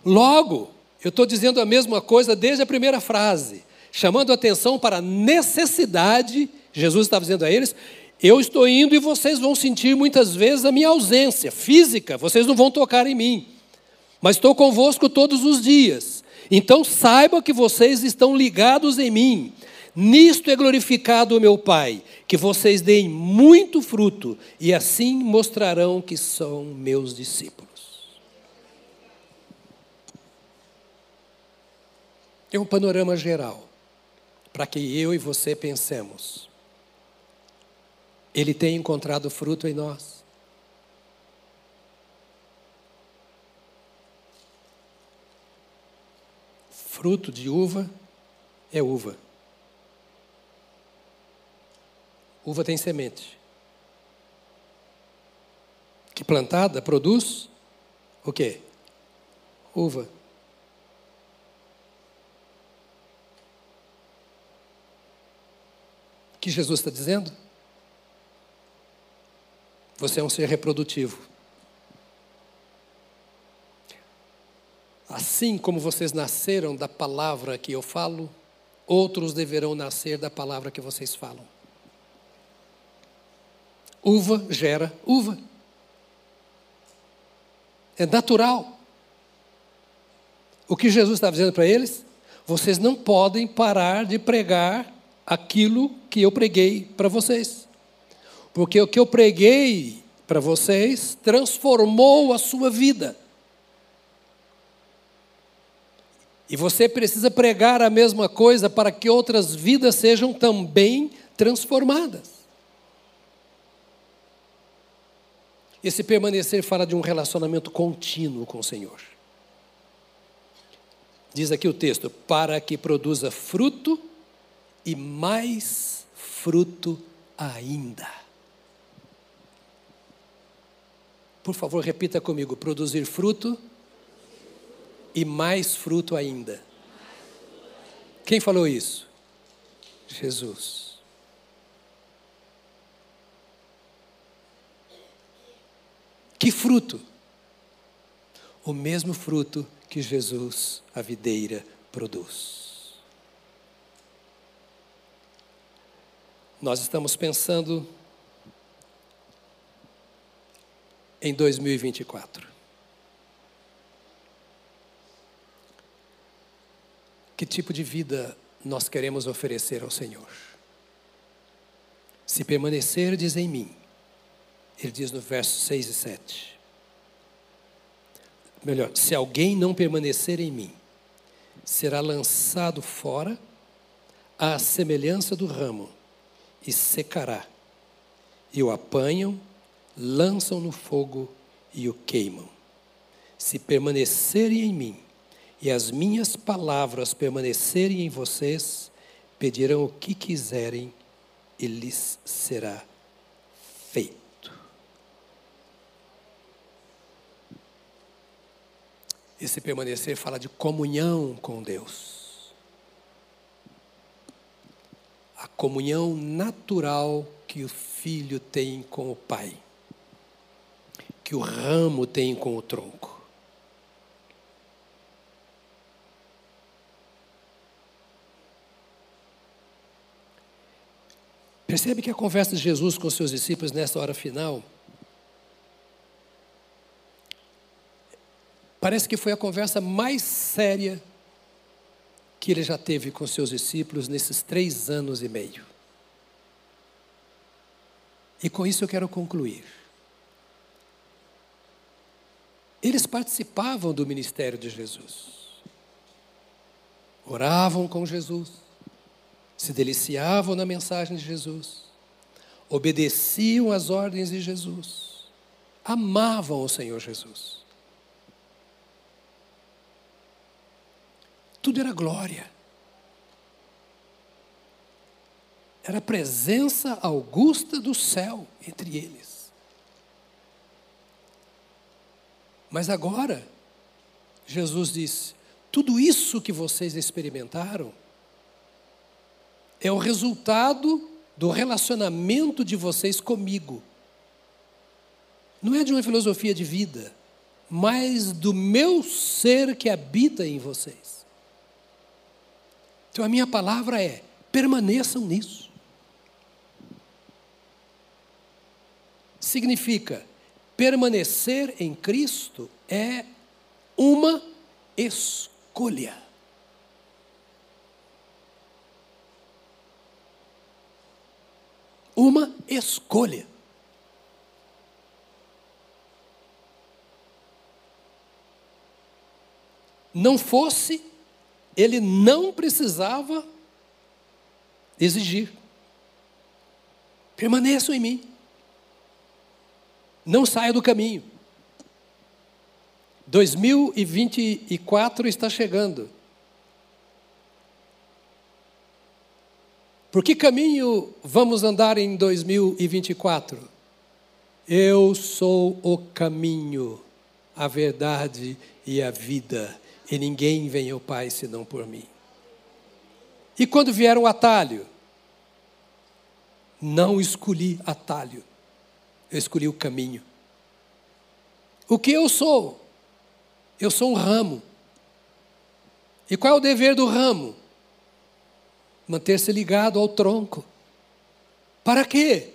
Logo, eu estou dizendo a mesma coisa desde a primeira frase, chamando atenção para a necessidade, Jesus estava dizendo a eles, Eu estou indo e vocês vão sentir muitas vezes a minha ausência física, vocês não vão tocar em mim, mas estou convosco todos os dias. Então saiba que vocês estão ligados em mim. Nisto é glorificado o meu Pai, que vocês deem muito fruto e assim mostrarão que são meus discípulos. É um panorama geral para que eu e você pensemos. Ele tem encontrado fruto em nós. Fruto de uva é uva. Uva tem semente. Que plantada produz o quê? Uva. que Jesus está dizendo? Você é um ser reprodutivo. Assim como vocês nasceram da palavra que eu falo, outros deverão nascer da palavra que vocês falam. Uva gera uva. É natural. O que Jesus está dizendo para eles? Vocês não podem parar de pregar aquilo que eu preguei para vocês. Porque o que eu preguei para vocês transformou a sua vida. E você precisa pregar a mesma coisa para que outras vidas sejam também transformadas. Esse permanecer fala de um relacionamento contínuo com o Senhor. Diz aqui o texto: para que produza fruto e mais fruto ainda. Por favor, repita comigo: produzir fruto e mais fruto ainda. Quem falou isso? Jesus. Que fruto? O mesmo fruto que Jesus, a videira, produz. Nós estamos pensando em 2024. Que tipo de vida nós queremos oferecer ao Senhor? Se permanecerdes em mim, ele diz no verso 6 e 7. Melhor, se alguém não permanecer em mim, será lançado fora à semelhança do ramo e secará. E o apanham, lançam no fogo e o queimam. Se permanecerem em mim e as minhas palavras permanecerem em vocês, pedirão o que quiserem e lhes será feito. Esse permanecer fala de comunhão com Deus. a comunhão natural que o filho tem com o pai, que o ramo tem com o tronco. Percebe que a conversa de Jesus com seus discípulos nessa hora final parece que foi a conversa mais séria que ele já teve com seus discípulos nesses três anos e meio. E com isso eu quero concluir. Eles participavam do ministério de Jesus. Oravam com Jesus, se deliciavam na mensagem de Jesus, obedeciam às ordens de Jesus, amavam o Senhor Jesus. Tudo era glória. Era a presença augusta do céu entre eles. Mas agora, Jesus disse: tudo isso que vocês experimentaram é o resultado do relacionamento de vocês comigo. Não é de uma filosofia de vida, mas do meu ser que habita em vocês. Então a minha palavra é: permaneçam nisso. significa permanecer em Cristo é uma escolha. Uma escolha. Não fosse, ele não precisava exigir. Permaneçam em mim. Não saia do caminho. 2024 está chegando. Por que caminho vamos andar em 2024? Eu sou o caminho, a verdade e a vida, e ninguém vem ao Pai senão por mim. E quando vier o atalho? Não escolhi atalho, eu escolhi o caminho. O que eu sou? Eu sou um ramo. E qual é o dever do ramo? Manter-se ligado ao tronco. Para quê?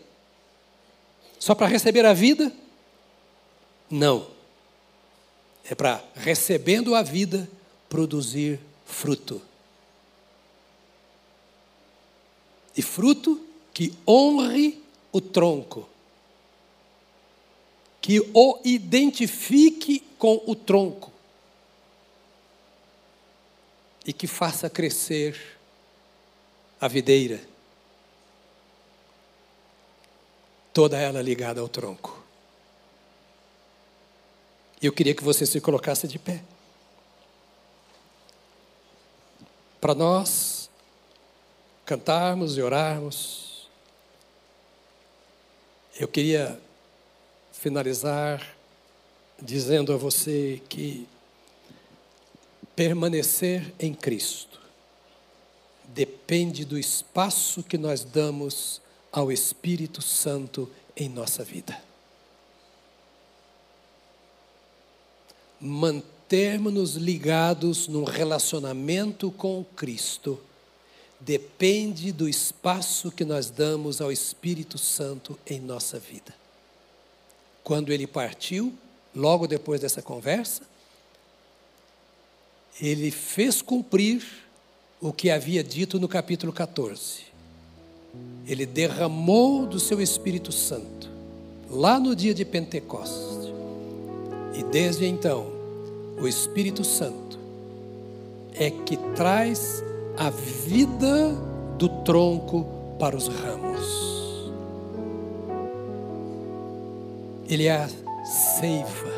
Só para receber a vida? Não. É para, recebendo a vida, produzir fruto. E fruto que honre o tronco, que o identifique com o tronco e que faça crescer a videira, toda ela ligada ao tronco. Eu queria que você se colocasse de pé. Para nós cantarmos e orarmos, eu queria finalizar dizendo a você que permanecer em Cristo depende do espaço que nós damos ao Espírito Santo em nossa vida. Mantermos-nos ligados num relacionamento com Cristo depende do espaço que nós damos ao Espírito Santo em nossa vida. Quando ele partiu, logo depois dessa conversa, ele fez cumprir o que havia dito no capítulo 14. Ele derramou do seu Espírito Santo, lá no dia de Pentecostes. E desde então, o Espírito Santo é que traz a vida do tronco para os ramos. Ele é a seiva.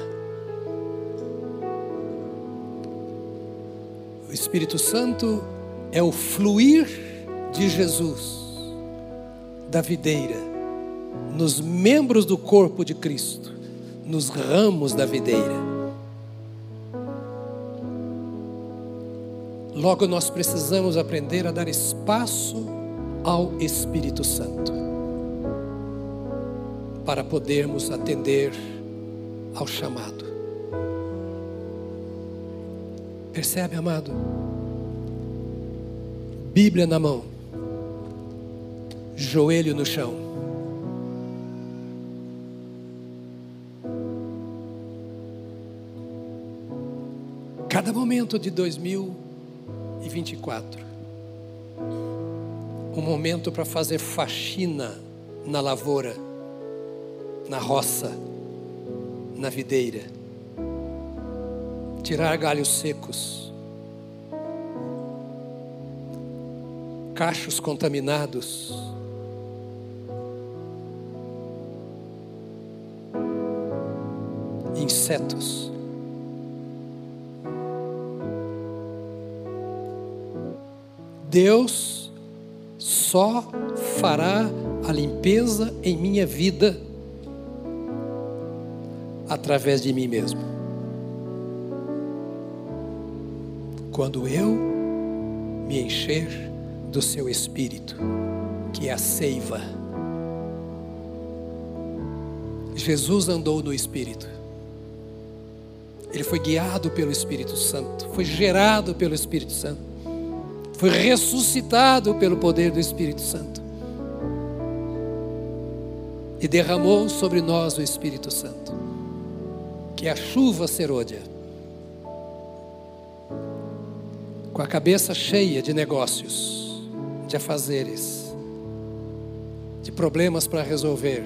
O Espírito Santo é o fluir de Jesus, da videira, nos membros do corpo de Cristo, nos ramos da videira. Logo, nós precisamos aprender a dar espaço ao Espírito Santo, para podermos atender ao chamado. Percebe, amado? Bíblia na mão, joelho no chão. Cada momento de 2024, um momento para fazer faxina na lavoura, na roça, na videira, tirar galhos secos cachos contaminados. Insetos. Deus só fará a limpeza em minha vida através de mim mesmo. Quando eu me encher do seu espírito, que é a seiva. Jesus andou no espírito. Ele foi guiado pelo Espírito Santo, foi gerado pelo Espírito Santo, foi ressuscitado pelo poder do Espírito Santo. e derramou sobre nós o Espírito Santo, que é a chuva serôdia, com a cabeça cheia de negócios, de afazeres, de problemas para resolver,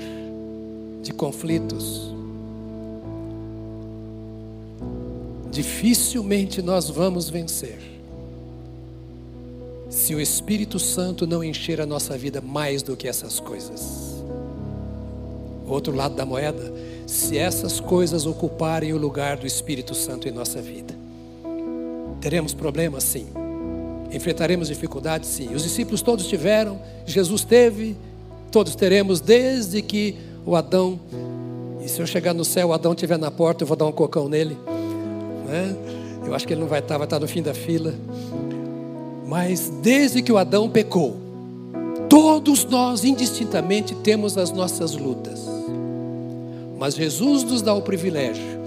de conflitos. Dificilmente nós vamos vencer se o Espírito Santo não encher a nossa vida mais do que essas coisas. Outro lado da moeda, se essas coisas ocuparem o lugar do Espírito Santo em nossa vida. Teremos problemas, sim. Enfrentaremos dificuldades, sim. Os discípulos todos tiveram, Jesus teve, todos teremos, desde que o Adão, e se eu chegar no céu, o Adão estiver na porta, eu vou dar um cocão nele. Né? Eu acho que ele não vai estar, vai estar no fim da fila. Mas desde que o Adão pecou, todos nós indistintamente temos as nossas lutas. Mas Jesus nos dá o privilégio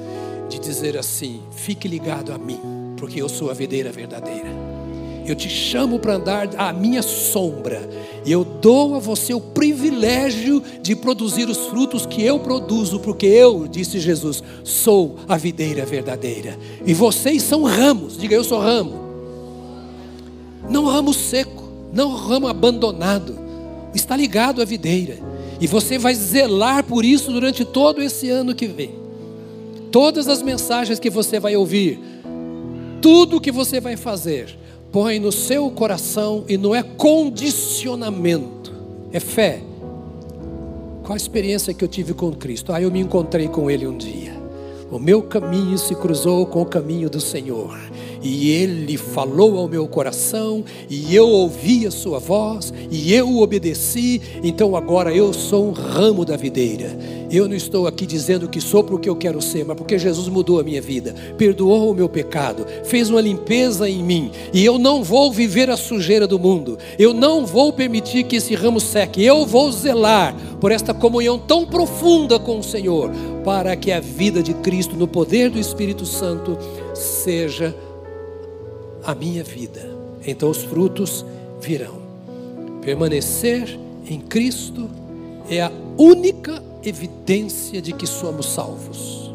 de dizer assim: fique ligado a mim, porque eu sou a videira verdadeira. Eu te chamo para andar à minha sombra, e eu dou a você o privilégio de produzir os frutos que eu produzo, porque eu, disse Jesus, sou a videira verdadeira, e vocês são ramos, diga eu sou ramo, não ramo seco, não ramo abandonado, está ligado à videira. E você vai zelar por isso durante todo esse ano que vem. Todas as mensagens que você vai ouvir, tudo que você vai fazer, põe no seu coração e não é condicionamento, é fé. Qual a experiência que eu tive com Cristo? Ah, eu me encontrei com Ele um dia. O meu caminho se cruzou com o caminho do Senhor e ele falou ao meu coração, e eu ouvi a sua voz, e eu obedeci, então agora eu sou um ramo da videira. Eu não estou aqui dizendo que sou porque eu quero ser, mas porque Jesus mudou a minha vida, perdoou o meu pecado, fez uma limpeza em mim, e eu não vou viver a sujeira do mundo, eu não vou permitir que esse ramo seque, eu vou zelar por esta comunhão tão profunda com o Senhor, para que a vida de Cristo, no poder do Espírito Santo, seja a minha vida. Então os frutos virão. Permanecer em Cristo é a única evidência de que somos salvos.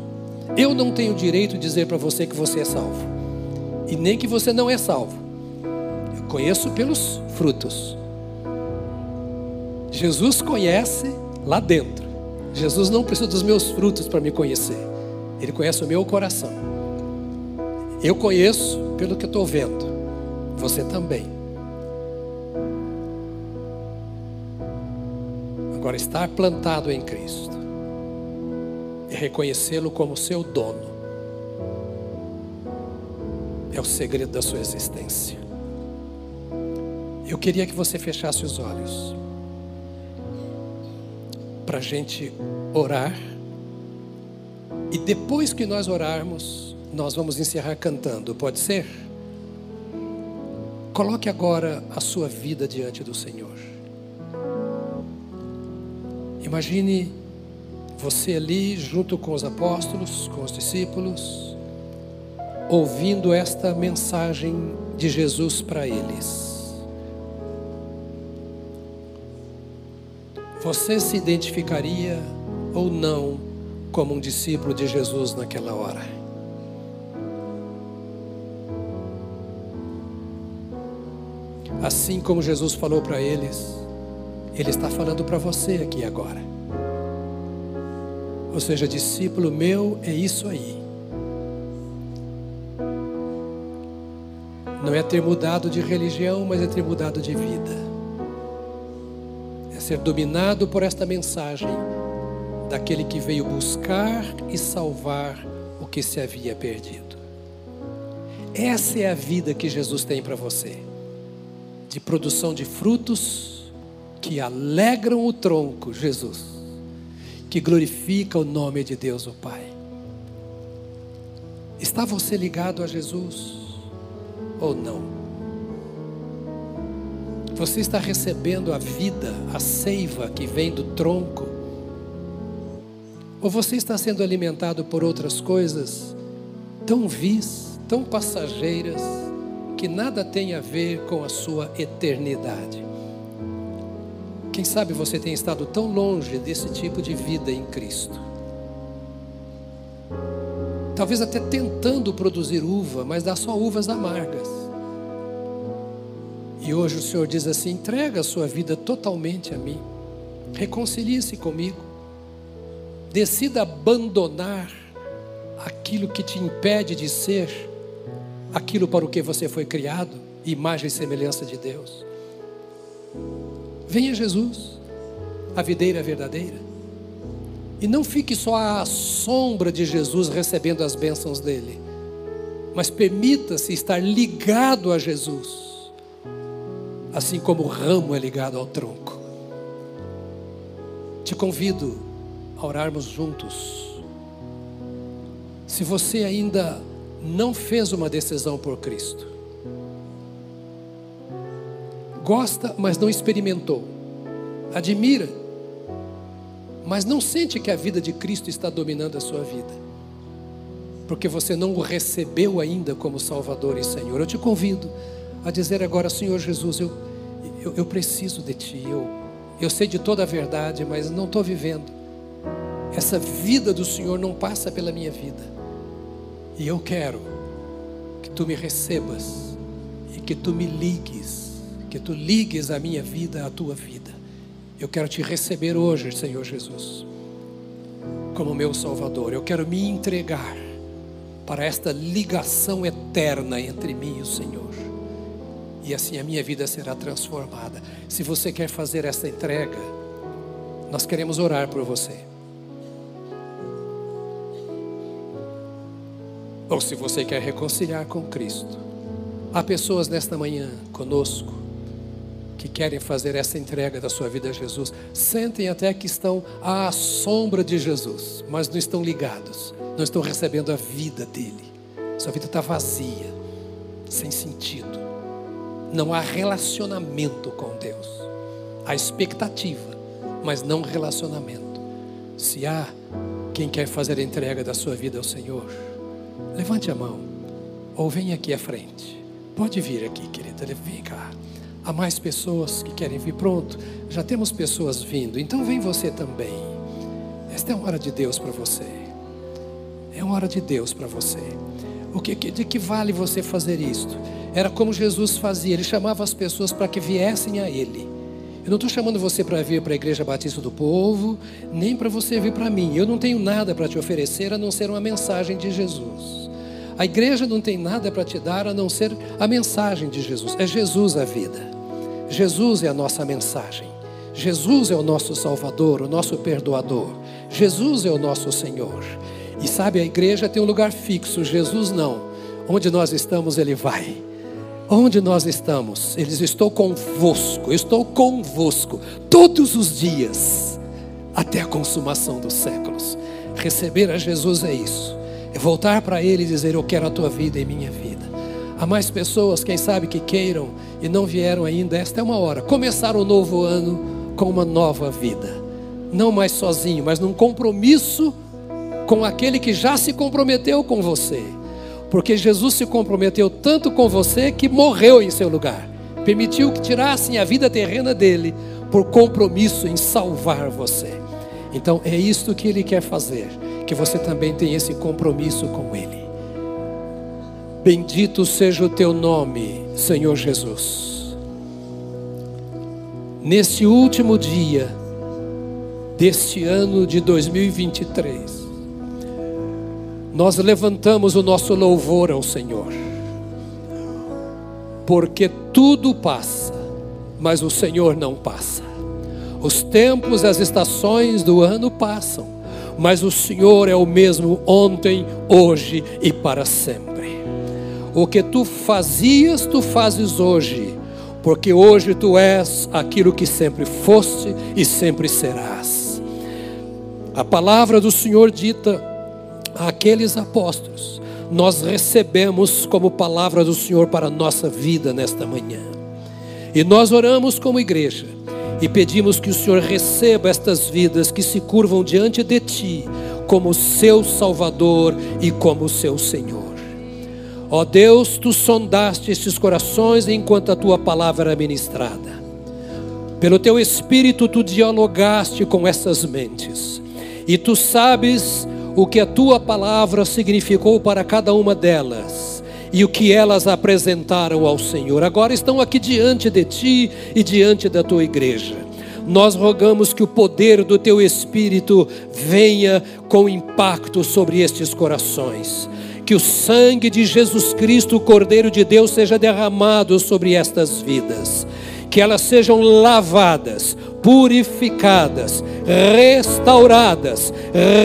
Eu não tenho direito de dizer para você que você é salvo, e nem que você não é salvo. Eu conheço pelos frutos. Jesus conhece lá dentro. Jesus não precisa dos meus frutos para me conhecer. Ele conhece o meu coração. Eu conheço pelo que estou vendo. Você também. Agora, estar plantado em Cristo e reconhecê-lo como seu dono é o segredo da sua existência. Eu queria que você fechasse os olhos para a gente orar e depois que nós orarmos, nós vamos encerrar cantando, pode ser? Coloque agora a sua vida diante do Senhor. Imagine você ali junto com os apóstolos, com os discípulos, ouvindo esta mensagem de Jesus para eles. Você se identificaria ou não como um discípulo de Jesus naquela hora? Assim como Jesus falou para eles, Ele está falando para você aqui agora. Ou seja, discípulo meu é isso aí. Não é ter mudado de religião, mas é ter mudado de vida. É ser dominado por esta mensagem daquele que veio buscar e salvar o que se havia perdido. Essa é a vida que Jesus tem para você de produção de frutos que alegram o tronco, Jesus, que glorifica o nome de Deus, o Pai. Está você ligado a Jesus ou não? Você está recebendo a vida, a seiva que vem do tronco? Ou você está sendo alimentado por outras coisas tão vis, tão passageiras? Que nada tem a ver com a sua eternidade. Quem sabe você tem estado tão longe desse tipo de vida em Cristo. Talvez até tentando produzir uva, mas dá só uvas amargas. E hoje o Senhor diz assim: entrega a sua vida totalmente a mim, reconcilie-se comigo, decida abandonar aquilo que te impede de ser aquilo para o que você foi criado, imagem e semelhança de Deus. Venha Jesus, a videira verdadeira. E não fique só à sombra de Jesus recebendo as bênçãos dele, mas permita-se estar ligado a Jesus, assim como o ramo é ligado ao tronco. Te convido a orarmos juntos. Se você ainda não fez uma decisão por Cristo, gosta, mas não experimentou, admira, mas não sente que a vida de Cristo está dominando a sua vida, porque você não o recebeu ainda como Salvador e Senhor. Eu te convido a dizer agora, Senhor Jesus, eu, eu, eu preciso de Ti, eu, eu sei de toda a verdade, mas não estou vivendo. Essa vida do Senhor não passa pela minha vida, e eu quero que Tu me recebas e que Tu me ligues, que Tu ligues a minha vida à Tua vida. Eu quero te receber hoje, Senhor Jesus, como meu Salvador. Eu quero me entregar para esta ligação eterna entre mim e o Senhor. E assim a minha vida será transformada. Se você quer fazer essa entrega, nós queremos orar por você. Ou se você quer reconciliar com Cristo. Há pessoas nesta manhã conosco que querem fazer essa entrega da sua vida a Jesus, sentem até que estão à sombra de Jesus, mas não estão ligados, não estão recebendo a vida dele. Sua vida está vazia, sem sentido. Não há relacionamento com Deus. Há expectativa, mas não relacionamento. Se há quem quer fazer a entrega da sua vida ao Senhor, levante a mão ou venha aqui à frente. Pode vir aqui, querida, vem cá. Há mais pessoas que querem vir. Pronto, já temos pessoas vindo. Então vem você também. Esta é uma hora de Deus para você. É uma hora de Deus para você. O que, de que vale você fazer isto? Era como Jesus fazia. Ele chamava as pessoas para que viessem a Ele. Eu não estou chamando você para vir para a Igreja Batista do Povo, nem para você vir para mim. Eu não tenho nada para te oferecer a não ser uma mensagem de Jesus. A igreja não tem nada para te dar a não ser a mensagem de Jesus. É Jesus a vida. Jesus é a nossa mensagem. Jesus é o nosso Salvador, o nosso perdoador. Jesus é o nosso Senhor. E sabe, a igreja tem um lugar fixo, Jesus não. Onde nós estamos, Ele vai. Onde nós estamos, Ele diz: Estou convosco, estou convosco, todos os dias, até a consumação dos séculos. Receber a Jesus é isso, é voltar para Ele e dizer: Eu quero a tua vida em minha vida. Há mais pessoas, quem sabe, que queiram e não vieram ainda. Esta é uma hora. Começar o um novo ano com uma nova vida. Não mais sozinho, mas num compromisso com aquele que já se comprometeu com você. Porque Jesus se comprometeu tanto com você que morreu em seu lugar. Permitiu que tirassem a vida terrena dele por compromisso em salvar você. Então é isto que ele quer fazer, que você também tenha esse compromisso com ele. Bendito seja o teu nome, Senhor Jesus. Nesse último dia deste ano de 2023, nós levantamos o nosso louvor ao Senhor, porque tudo passa, mas o Senhor não passa. Os tempos e as estações do ano passam, mas o Senhor é o mesmo ontem, hoje e para sempre. O que tu fazias, tu fazes hoje, porque hoje tu és aquilo que sempre foste e sempre serás. A palavra do Senhor dita àqueles apóstolos, nós recebemos como palavra do Senhor para a nossa vida nesta manhã. E nós oramos como igreja e pedimos que o Senhor receba estas vidas que se curvam diante de Ti, como seu Salvador e como seu Senhor. Ó Deus, tu sondaste estes corações enquanto a tua palavra era ministrada. Pelo teu espírito tu dialogaste com essas mentes. E tu sabes o que a tua palavra significou para cada uma delas e o que elas apresentaram ao Senhor. Agora estão aqui diante de ti e diante da tua igreja. Nós rogamos que o poder do teu Espírito venha com impacto sobre estes corações. Que o sangue de Jesus Cristo, o Cordeiro de Deus, seja derramado sobre estas vidas. Que elas sejam lavadas, purificadas, restauradas,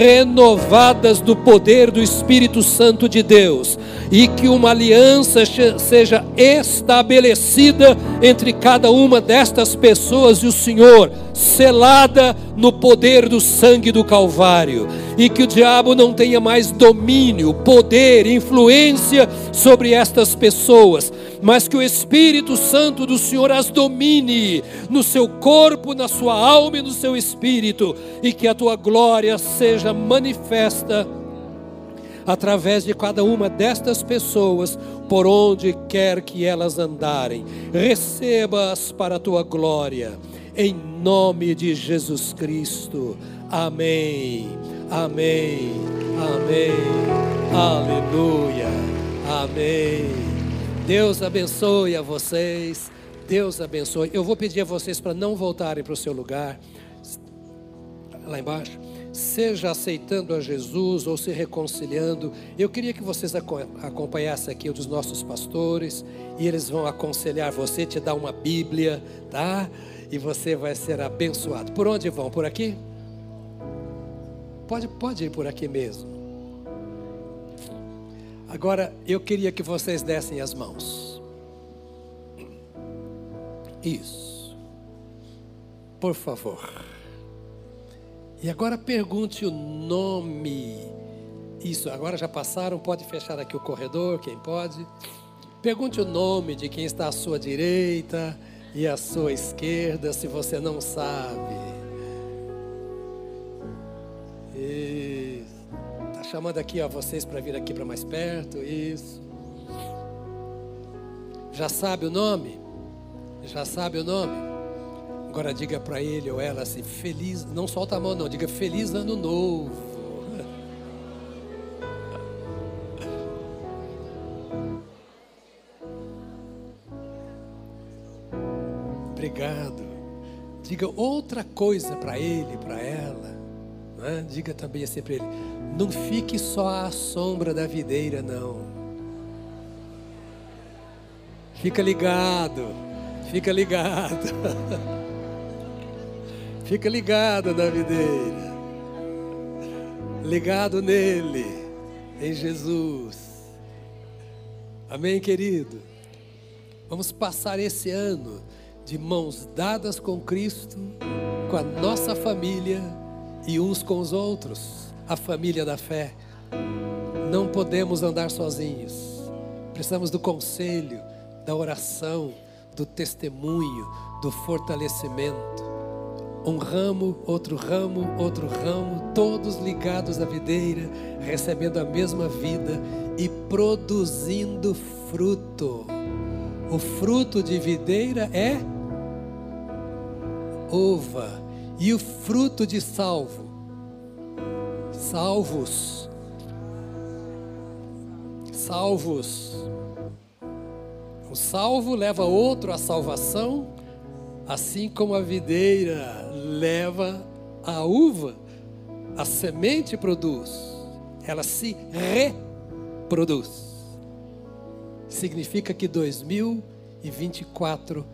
renovadas do poder do Espírito Santo de Deus e que uma aliança seja estabelecida entre cada uma destas pessoas e o Senhor, selada no poder do sangue do Calvário, e que o diabo não tenha mais domínio, poder, influência sobre estas pessoas, mas que o Espírito Santo do Senhor as domine no seu corpo, na sua alma e no seu espírito, e que a tua glória seja manifesta através de cada uma destas pessoas, por onde quer que elas andarem. Receba-as para a tua glória, em nome de Jesus Cristo. Amém. Amém. Amém. Aleluia. Amém. Deus abençoe a vocês. Deus abençoe. Eu vou pedir a vocês para não voltarem para o seu lugar. Lá embaixo seja aceitando a Jesus ou se reconciliando. Eu queria que vocês acompanhassem aqui um dos nossos pastores e eles vão aconselhar você, te dar uma Bíblia, tá? E você vai ser abençoado. Por onde vão? Por aqui? Pode, pode ir por aqui mesmo. Agora, eu queria que vocês dessem as mãos. Isso. Por favor. E agora pergunte o nome. Isso, agora já passaram, pode fechar aqui o corredor, quem pode. Pergunte o nome de quem está à sua direita e à sua esquerda, se você não sabe. Isso. Tá chamando aqui, ó, vocês para vir aqui para mais perto. Isso. Já sabe o nome? Já sabe o nome? Agora diga para ele ou ela assim, feliz, não solta a mão não, diga feliz ano novo. Diga outra coisa para ele, para ela. Né? Diga também assim para ele: não fique só à sombra da videira, não. Fica ligado, fica ligado. Fica ligado na videira. Ligado nele, em Jesus. Amém, querido? Vamos passar esse ano de mãos dadas com Cristo, com a nossa família e uns com os outros, a família da fé. Não podemos andar sozinhos. Precisamos do conselho, da oração, do testemunho, do fortalecimento um ramo, outro ramo, outro ramo, todos ligados à videira, recebendo a mesma vida e produzindo fruto. O fruto de videira é uva, e o fruto de salvo, salvos, salvos. O salvo leva outro à salvação, assim como a videira leva a uva, a semente produz, ela se reproduz. Significa que 2024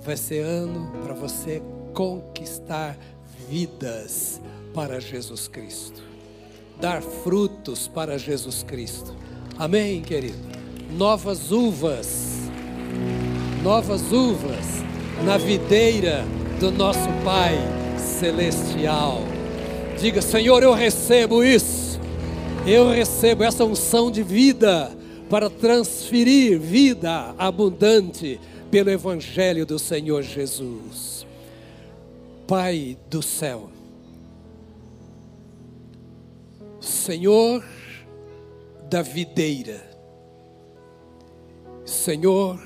vai ser ano para você conquistar vidas para Jesus Cristo, dar frutos para Jesus Cristo. Amém, querido? Novas uvas, novas uvas na videira do nosso Pai Celestial. Diga, Senhor, eu recebo isso. Eu recebo essa unção de vida para transferir vida abundante pelo Evangelho do Senhor Jesus. Pai do céu, Senhor da videira, Senhor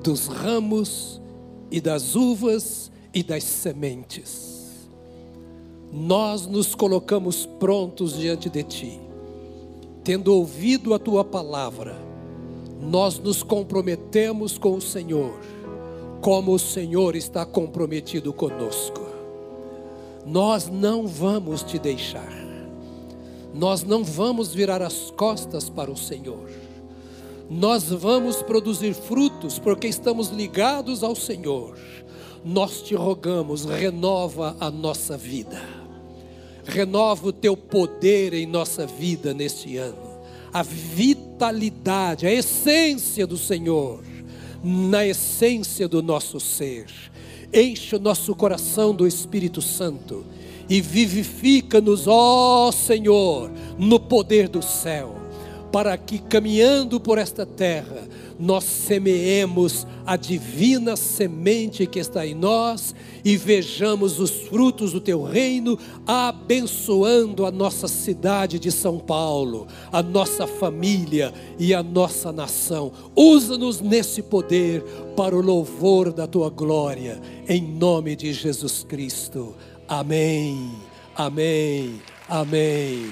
dos ramos e das uvas e das sementes. Nós nos colocamos prontos diante de Ti, tendo ouvido a Tua palavra, nós nos comprometemos com o Senhor, como o Senhor está comprometido conosco. Nós não vamos te deixar, nós não vamos virar as costas para o Senhor. Nós vamos produzir frutos porque estamos ligados ao Senhor. Nós te rogamos, renova a nossa vida, renova o teu poder em nossa vida neste ano, a vitalidade, a essência do Senhor, na essência do nosso ser. Enche o nosso coração do Espírito Santo e vivifica-nos, ó Senhor, no poder do céu para que caminhando por esta terra, nós semeemos a divina semente que está em nós e vejamos os frutos do teu reino, abençoando a nossa cidade de São Paulo, a nossa família e a nossa nação. Usa-nos nesse poder para o louvor da tua glória, em nome de Jesus Cristo. Amém. Amém. Amém.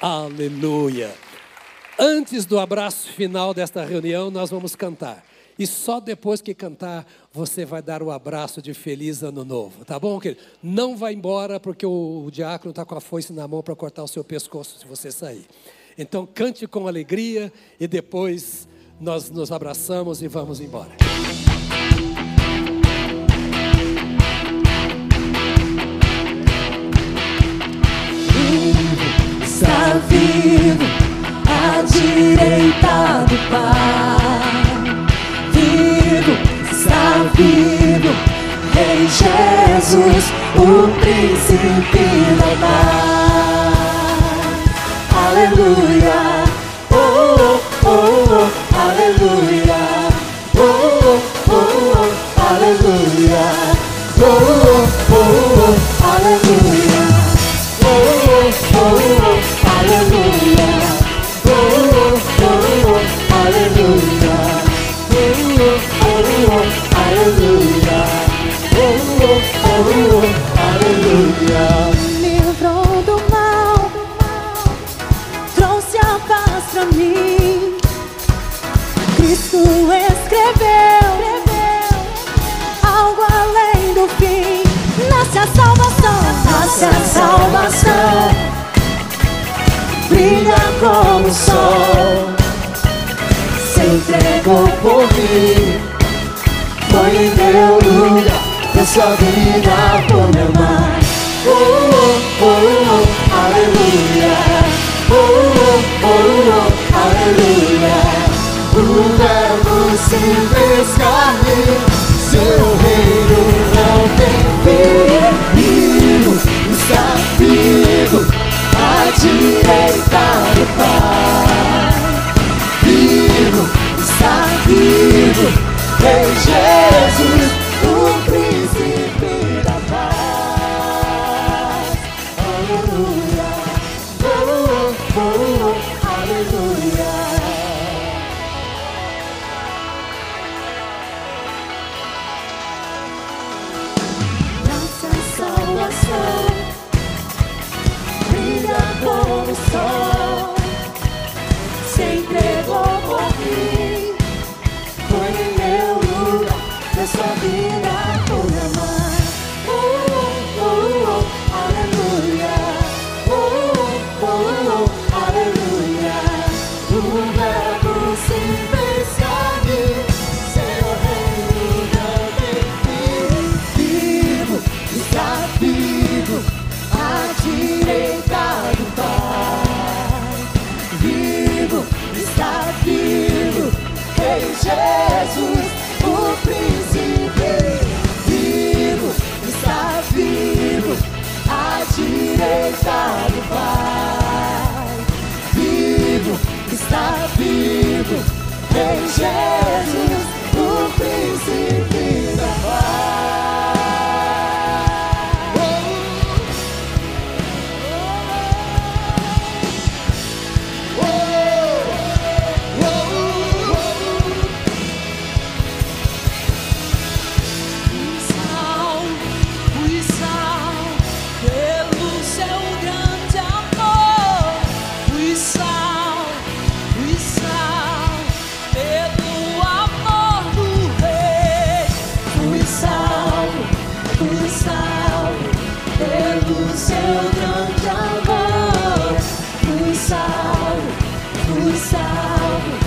Aleluia. Antes do abraço final desta reunião, nós vamos cantar. E só depois que cantar, você vai dar o abraço de feliz ano novo, tá bom, querido? Não vai embora, porque o, o diácono está com a foice na mão para cortar o seu pescoço se você sair. Então, cante com alegria e depois nós nos abraçamos e vamos embora. Está vivo direita do Pai. Vivo, está vivo, em Jesus, o príncipe da paz. Aleluia, oh, oh, oh, oh. Aleluia, oh, oh, oh, oh. Aleluia, oh, oh, oh, oh. Aleluia, nasce a salvação. Brilha como o sol, se entregou por mim. Foi em meu lugar da sua vida por me pelo seu grande é amor. Fui salvo, fui salvo.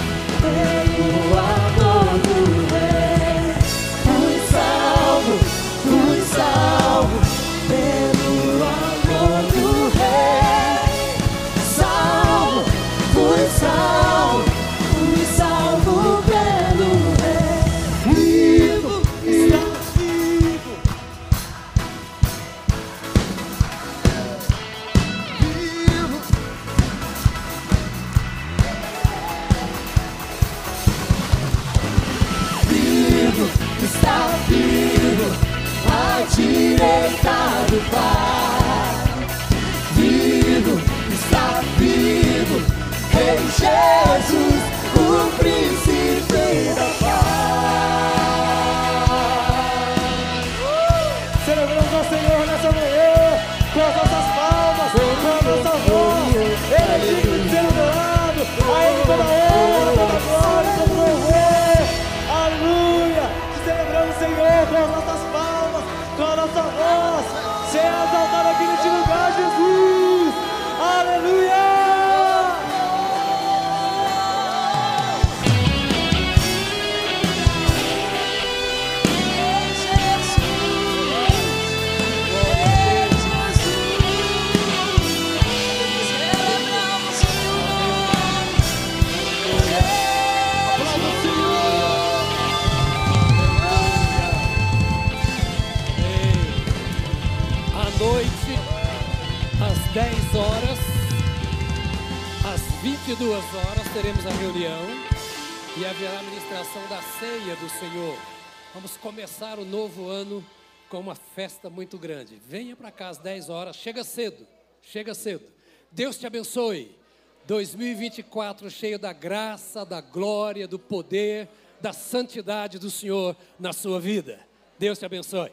Ministração da ceia do Senhor. Vamos começar o novo ano com uma festa muito grande. Venha para cá às 10 horas, chega cedo, chega cedo. Deus te abençoe. 2024 cheio da graça, da glória, do poder, da santidade do Senhor na sua vida. Deus te abençoe.